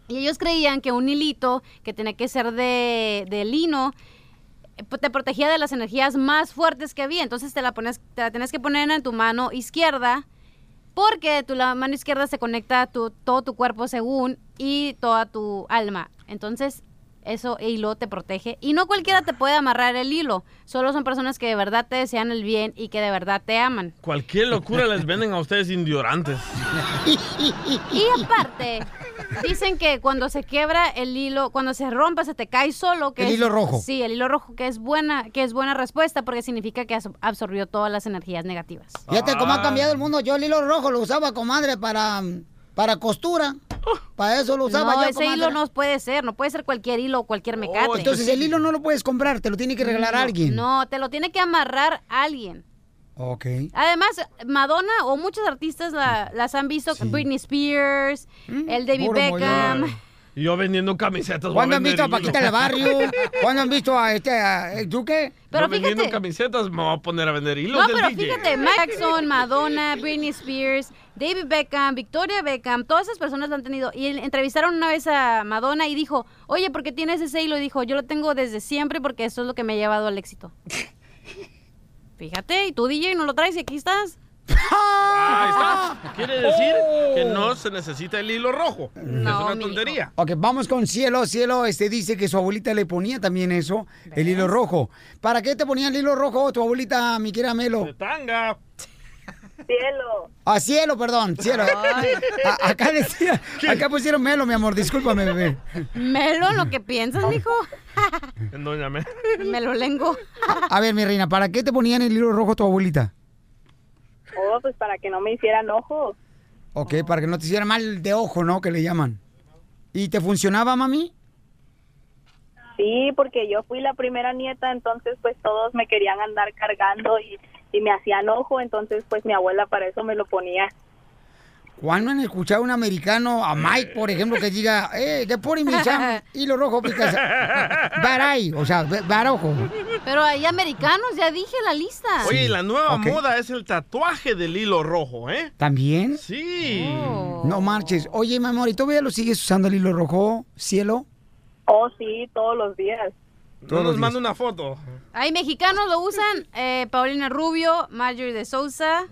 Y ellos creían que un hilito que tenía que ser de, de lino eh, te protegía de las energías más fuertes que había. Entonces te la, pones, te la tenías que poner en tu mano izquierda porque de tu la mano izquierda se conecta a tu, todo tu cuerpo según y toda tu alma. Entonces, eso hilo te protege. Y no cualquiera te puede amarrar el hilo. Solo son personas que de verdad te desean el bien y que de verdad te aman. Cualquier locura les venden a ustedes indiorantes. Y aparte, dicen que cuando se quiebra el hilo, cuando se rompe, se te cae solo. Que El es- hilo rojo. Sí, el hilo rojo, que es buena, que es buena respuesta porque significa que absor- absorbió todas las energías negativas. Fíjate cómo Ah. ha cambiado el mundo. Yo el hilo rojo lo usaba, comadre, para, para costura. Para eso lo usaba no, yo, ese comadre. hilo no puede ser, no puede ser cualquier hilo o cualquier mecate. Oh, entonces el hilo no lo puedes comprar, te lo tiene que regalar a alguien. No, te lo tiene que amarrar alguien. Ok. Además, Madonna o muchos artistas la- las han visto, Britney Spears, el David puro Beckham. Yo vendiendo camisetas. ¿Cuándo han visto a. Paquita del Barrio? ¿Cuándo han visto a este, a el Duque? Yo vendiendo camisetas me voy a poner a vender hilos No, del pero DJ. fíjate, Jackson, Madonna, Britney Spears, David Beckham, Victoria Beckham, todas esas personas lo han tenido. Y entrevistaron una vez a Madonna y dijo, oye, ¿por qué tienes ese hilo? Y dijo, yo lo tengo desde siempre porque eso es lo que me ha llevado al éxito. Fíjate, y tú DJ no lo traes y aquí estás. Ahí está. Quiere decir que no se necesita el hilo rojo. es una tontería. Ok, vamos con Cielo. Cielo este, dice que su abuelita le ponía también eso, el hilo rojo. ¿Para qué te ponía el hilo rojo tu abuelita, mi querida Melo? tanga. Cielo. Ah, cielo, perdón, cielo. A- acá decía, acá pusieron Melo, mi amor, discúlpame, bebé. Melo, lo que piensas, mijo. En Doña Me. Me lo lengo. A ver, mi reina, ¿para qué te ponían el hilo rojo tu abuelita? Oh, pues para que no me hicieran ojos. Ok, para que no te hiciera mal de ojo, ¿no? Que le llaman. ¿Y te funcionaba, mami? Sí, porque yo fui la primera nieta, entonces pues todos me querían andar cargando y, y me hacían ojo, entonces pues mi abuela para eso me lo ponía. ¿Cuándo han escuchado a un americano, a Mike, por ejemplo, que diga, eh, pone mi cham, hilo rojo, picas? Baray, o sea, barojo. Pero hay americanos, ya dije la lista. Oye, y la nueva moda es el tatuaje del hilo rojo, ¿eh? ¿También? Sí. No marches. Oye, mi amor, ¿y todavía lo sigues usando el hilo rojo, cielo? Oh, sí, todos los días. No nos manda una foto. Hay mexicanos lo usan, eh, Paulina Rubio, Marjorie de Sousa.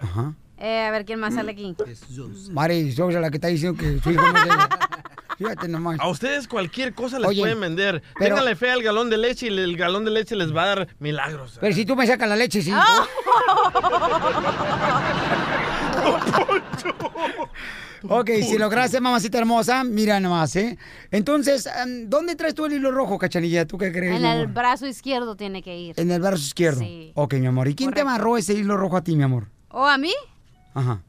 Ajá. Eh, a ver quién más sale aquí. Mari Sosa, la que está diciendo que su hijo no debe. Fíjate nomás. A ustedes cualquier cosa les Oye, pueden vender. pero- Ténganle fe al galón de leche y el galón de leche les va a dar milagros. Pero si tú me sacas la leche, sí. Ok, si lo gracias, mamacita hermosa. Mira nomás, ¿eh? Entonces, em, ¿dónde traes tú el hilo rojo, cachanilla? ¿Tú qué crees? En mi el amor? brazo izquierdo tiene que ir. En el brazo izquierdo. Sí. Ok, mi amor. ¿Y quién te amarró ese hilo rojo a ti, mi amor? ¿O a mí? Ajá.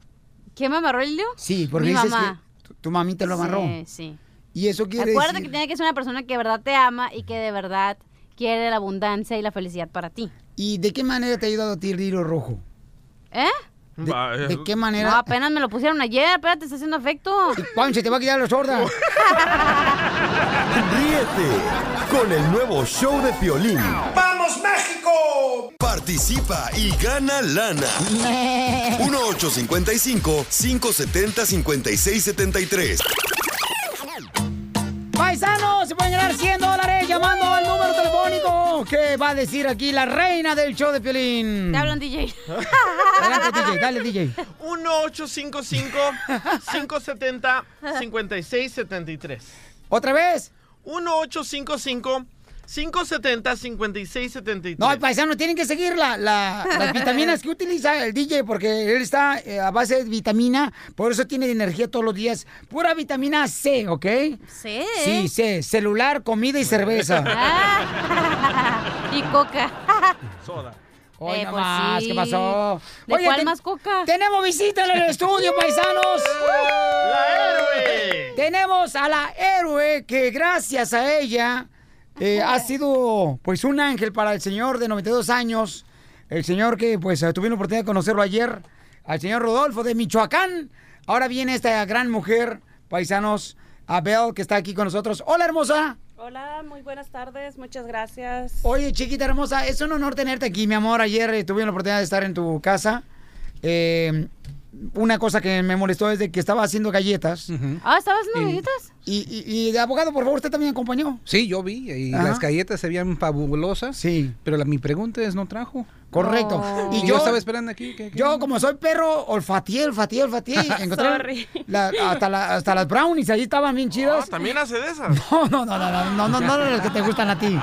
¿Quién me amarró el hilo? Sí, porque Mi dices mamá. que tu, tu mami te lo amarró. Sí, sí. Y eso quiere Acuérdate decir... que tiene que ser una persona que de verdad te ama y que de verdad quiere la abundancia y la felicidad para ti. ¿Y de qué manera te ha ayudado a ti el hilo rojo? ¿Eh? ¿De, de qué manera? No, apenas me lo pusieron ayer, espérate, está haciendo efecto. Juan, se te va a quitar los sorda. Ríete con el nuevo show de Piolín. ¡Vamos, México! Participa y gana lana. 1-855-570-5673. Paisanos, se pueden ganar 100 dólares llamando al número telefónico que va a decir aquí la reina del show de Piolín. Te hablan, DJ. Adelante, DJ, dale, DJ. 1-855-570-5673. ¿Otra vez? 1-855-570-5673. No, el paisano, tienen que seguir la- la- las vitaminas que utiliza el DJ porque él está eh, a base de vitamina, por eso tiene energía todos los días. Pura vitamina C, ¿ok? Sí. Sí, C. Celular, comida y cerveza. y coca. Soda. Hoy Eh, no pues más, sí. ¿qué pasó? ¿De cuál ten- más coca? Tenemos visita en el estudio, paisanos. ¡La héroe! Tenemos a la héroe que gracias a ella eh, ha sido pues un ángel para el señor de 92 años. El señor que pues eh, tuvimos la oportunidad de conocerlo ayer, al señor Rodolfo de Michoacán. Ahora viene esta gran mujer, paisanos, Abel, que está aquí con nosotros. Hola, hermosa. Hola, muy buenas tardes, muchas gracias. Oye, chiquita hermosa, es un honor tenerte aquí, mi amor. Ayer eh, tuve la oportunidad de estar en tu casa. Eh, una cosa que me molestó es de que estaba haciendo galletas. Ah, ¿estabas haciendo galletas? Y, y- y de abogado, por favor, usted también acompañó. Sí, yo vi y Ajá. las galletas se veían fabulosas. Sí. Pero la, mi pregunta es, ¿no trajo? Correcto. Y, Y yo, yo- estaba esperando aquí. Yo, como soy perro, olfateé, olfateé, olfateé. Encontré Sorry. la- hasta, la- hasta las brownies, ahí estaban bien chidas. Ah, ¿También hace de esas? No, no, no, no, no, no, no, no de las que te gustan a ti.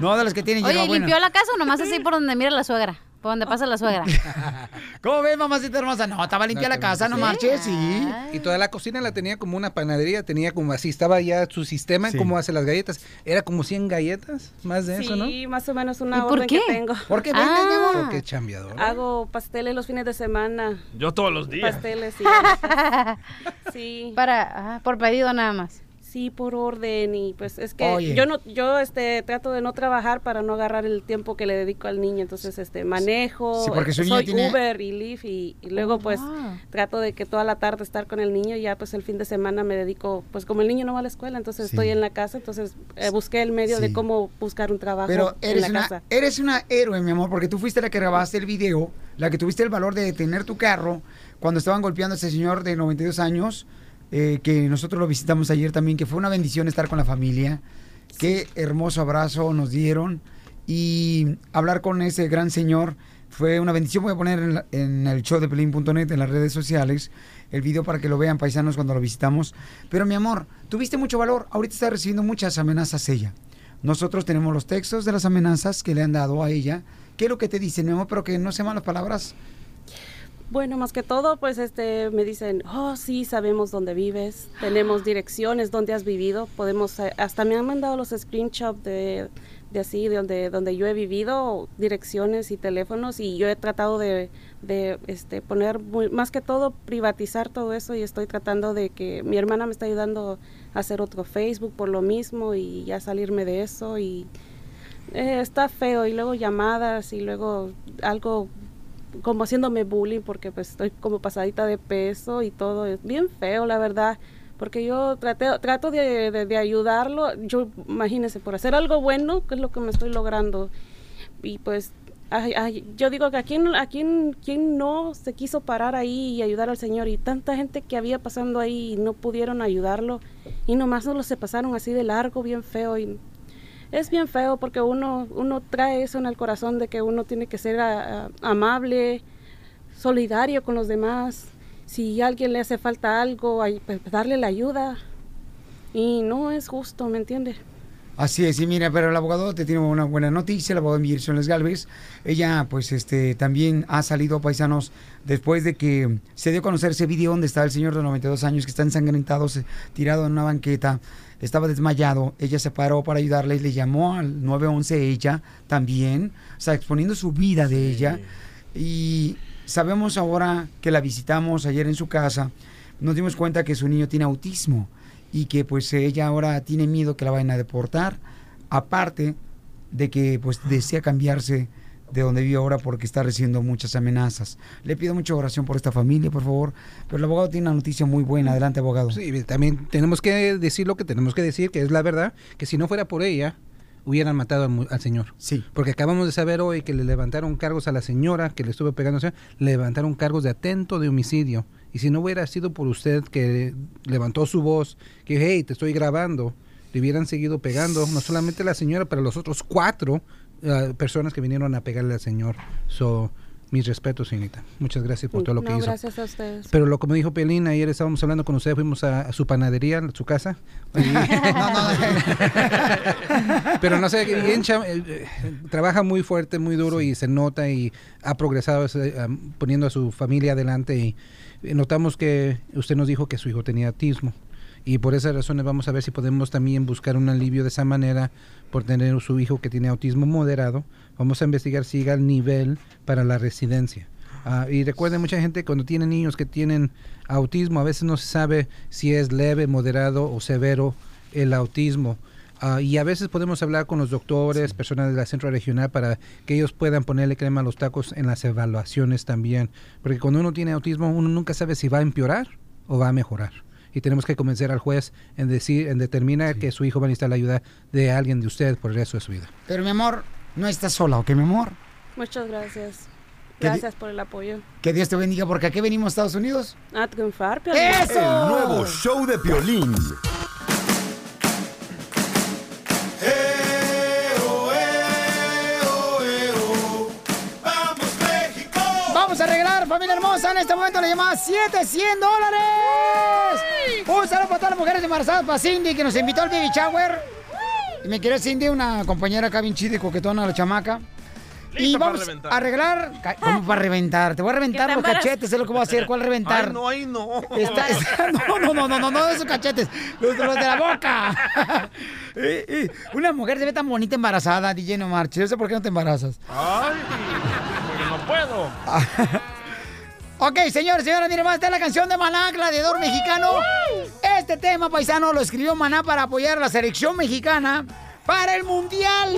No de las que tienen Oye. ¿limpió la casa o nomás así por donde mira la suegra? Por donde pasa la suegra. ¿Cómo ves, mamacita hermosa? No, estaba limpia la casa, no ¿Sí? marches, sí. Y toda la cocina la tenía como una panadería, tenía como así, estaba ya su sistema, en Sí. cómo hace las galletas. Era como 100 galletas, más de eso, ¿no? Sí, más o menos una ¿Y por orden qué? que tengo. ¿Por qué Ah. vendes, amor? Porque chambeador. Hago pasteles los fines de semana. Yo todos los días. Pasteles, sí. sí. Para, ah, por pedido nada más. Sí, por orden y pues es que Oye. yo no yo este trato de no trabajar para no agarrar el tiempo que le dedico al niño, entonces este manejo, Sí, porque niño soy tiene- Uber y Lyft y, y luego pues trato de que toda la tarde estar con el niño y ya pues el fin de semana me dedico pues como el niño no va a la escuela, entonces Sí. estoy en la casa, entonces eh, busqué el medio de cómo buscar un trabajo Pero en eres la una, casa. eres una héroe, mi amor, porque tú fuiste la que grabaste el video, la que tuviste el valor de detener tu carro cuando estaban golpeando a ese señor de 92 años, eh, que nosotros lo visitamos ayer también, que fue una bendición estar con la familia. Qué hermoso abrazo nos dieron. Y hablar con ese gran señor fue una bendición. Voy a poner en, el show de Pelín.net, en las redes sociales, el video para que lo vean paisanos cuando lo visitamos. Pero mi amor, tuviste mucho valor. Ahorita está recibiendo muchas amenazas ella. Nosotros tenemos los textos de las amenazas que le han dado a ella. ¿Qué es lo que te dicen, mi amor? Pero que no sean malas palabras. Bueno, más que todo, pues este, me dicen, oh, sí, sabemos dónde vives, tenemos direcciones donde has vivido, podemos, eh, hasta me han mandado los screenshots de, de así, de donde, donde yo he vivido, direcciones y teléfonos, y yo he tratado de, de este, poner, muy- más que todo, privatizar todo eso, y estoy tratando de que mi hermana me está ayudando a hacer otro Facebook por lo mismo, y ya salirme de eso, y eh, está feo, y luego llamadas, y luego algo como haciéndome bullying porque pues estoy como pasadita de peso y todo es bien feo la verdad porque yo trato de, de- ayudarlo yo imagínense por hacer algo bueno que es lo que me estoy logrando. Y pues yo digo que a quién, a quién, quién no se quiso parar ahí y ayudar al señor y tanta gente que había pasando ahí y no pudieron ayudarlo y nomás solo se pasaron así de largo bien feo y es bien feo porque uno, uno trae eso en el corazón de que uno tiene que ser a- a- amable, solidario con los demás. Si a alguien le hace falta algo, ay, pues, darle la ayuda. Y no es justo, ¿me entiende? Así es, y mira, pero el abogado te tiene una buena noticia, el abogado Mirson Les Galvez. Ella, pues, este, también ha salido, paisanos, después de que se dio a conocer ese video donde está el señor de 92 años que está ensangrentado, tirado en una banqueta, estaba desmayado. Ella se paró para ayudarle y le llamó al 911 ella también, o sea, exponiendo su vida de ella. Y sabemos ahora que la visitamos ayer en su casa, nos dimos cuenta que su niño tiene autismo y que pues ella ahora tiene miedo que la vayan a deportar, aparte de que pues desea cambiarse de donde vive ahora porque está recibiendo muchas amenazas. Le pido mucha oración por esta familia, por favor, pero el abogado tiene una noticia muy buena. Adelante, abogado. Sí, también tenemos que decir lo que tenemos que decir, que es la verdad, que si no fuera por ella, hubieran matado al, al señor. Sí. Porque acabamos de saber hoy que le levantaron cargos a la señora que le estuvo pegando, al señor, le levantaron cargos de atento de homicidio. Y si no hubiera sido por usted que levantó su voz, que hey, te estoy grabando, le hubieran seguido pegando, no solamente a la señora, pero a los otros cuatro ah, personas que vinieron a pegarle al señor. So, mis respetos, señorita. Muchas gracias por todo lo no, que hizo. gracias a ustedes. Pero lo como dijo Pelín, ayer estábamos hablando con usted, fuimos a, a su panadería, a su casa. Y- Pero no sé, bien cham- eh, eh, trabaja muy fuerte, muy duro y se nota y ha progresado am, poniendo a su familia adelante y eh, notamos que usted nos dijo que su hijo tenía autismo y por esas razones vamos a ver si podemos también buscar un alivio de esa manera por tener su hijo que tiene autismo moderado. Vamos a investigar si llega al nivel para la residencia. Ah, y recuerden, mucha gente cuando tiene niños que tienen autismo, a veces no se sabe si es leve, moderado o severo el autismo. Ah, y a veces podemos hablar con los doctores, personas de la centro regional, para que ellos puedan ponerle crema a los tacos en las evaluaciones también. Porque cuando uno tiene autismo, uno nunca sabe si va a empeorar o va a mejorar. Y tenemos que convencer al juez en decir, en determinar que su hijo va a necesitar la ayuda de alguien de usted por el resto de su vida. Pero mi amor, no estás sola, ¿ok, mi amor? Muchas gracias. ¿Qué di- Gracias por el apoyo. Que Dios te bendiga, porque aquí venimos a Estados Unidos. A triunfar, Piolín. ¡Eso! El nuevo show de Piolín. Familia hermosa. En este momento le llamaba 700 dólares. Un saludo para todas las mujeres embarazadas, para Cindy, que nos invitó al baby shower. Y me quiere Cindy, una compañera acá bien chida y coquetona, la chamaca. Y vamos a arreglar. ¿Cómo para reventar? Te voy a reventar los cachetes, es lo que voy a hacer. ¿Cuál reventar? Ay, no, ay, no. Está- está- no, no, no, no, no, no, de esos cachetes, los, los de la boca. Eh, eh, Una mujer se ve tan bonita embarazada, DJ, no marches. Yo sé por qué no te embarazas. Ay, porque no puedo. Ok, señores, señores, miren más, esta es la canción de Maná, gladiador mexicano. Este tema, paisano, lo escribió Maná para apoyar a la selección mexicana para el Mundial.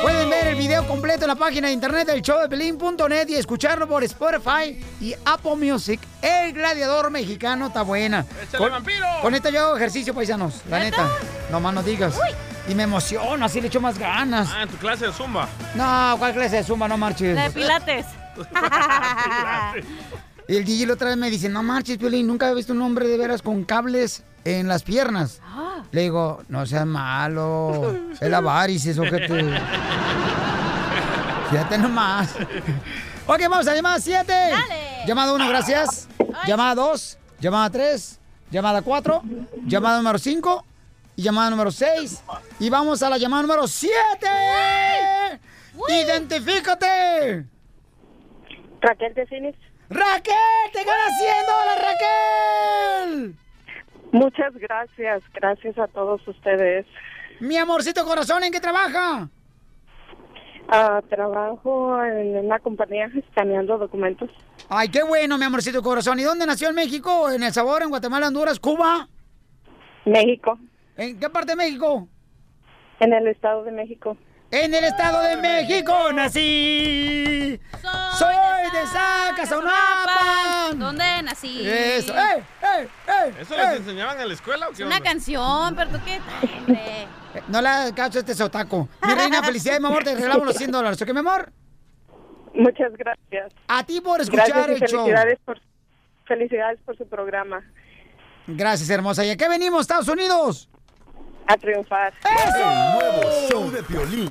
Pueden ver el video completo en la página de internet del show de Pelín.net y escucharlo por Spotify y Apple Music. El gladiador mexicano está buena. ¡Échale, vampiro! Con esto yo hago ejercicio, paisanos. La neta. No más no digas. Y me emociono, así le echo más ganas. Ah, en tu clase de zumba. No, ¿cuál clase de zumba? No marches. La de pilates. Y el DJ la otra vez me dice, no marches, Piolín, nunca he visto un hombre de veras con cables en las piernas. Ah. Le digo, no seas malo, es la varices, ojete. Fíjate nomás. Ok, vamos a llamada 7. Llamada 1, gracias. Llamada 2, llamada 3, llamada 4, llamada número 5 y llamada número 6. Y vamos a la llamada número 7. ¡Identifícate! Raquel de Phoenix. ¡Raquel! ¡Te ganas 100 dólares, Raquel! Muchas gracias, gracias a todos ustedes. Mi amorcito corazón, ¿en qué trabaja? Ah, trabajo en una compañía escaneando documentos. Ay, qué bueno, mi amorcito corazón. ¿Y dónde nació en México? ¿En El Sabor, en Guatemala, Honduras, Cuba? México. ¿En qué parte de México? En el Estado de México. En el Estado de México nací. Soy de Zacazonapan. ¿Dónde nací? Eso. ¡Eh, eh, eh! ¿Eso les eh! enseñaban en la escuela o Es qué una onda? canción, pero tú qué hombre. No le hagas caso a este sotaco. Mi reina, felicidades, mi amor. Te regalamos los 100 dólares. ¿Ok, mi amor? Muchas gracias. A ti por escuchar Gracias y el show. felicidades por, felicidades por su programa. Gracias, hermosa. ¿Y a qué venimos, Estados Unidos? A triunfar. El nuevo show de Piolín.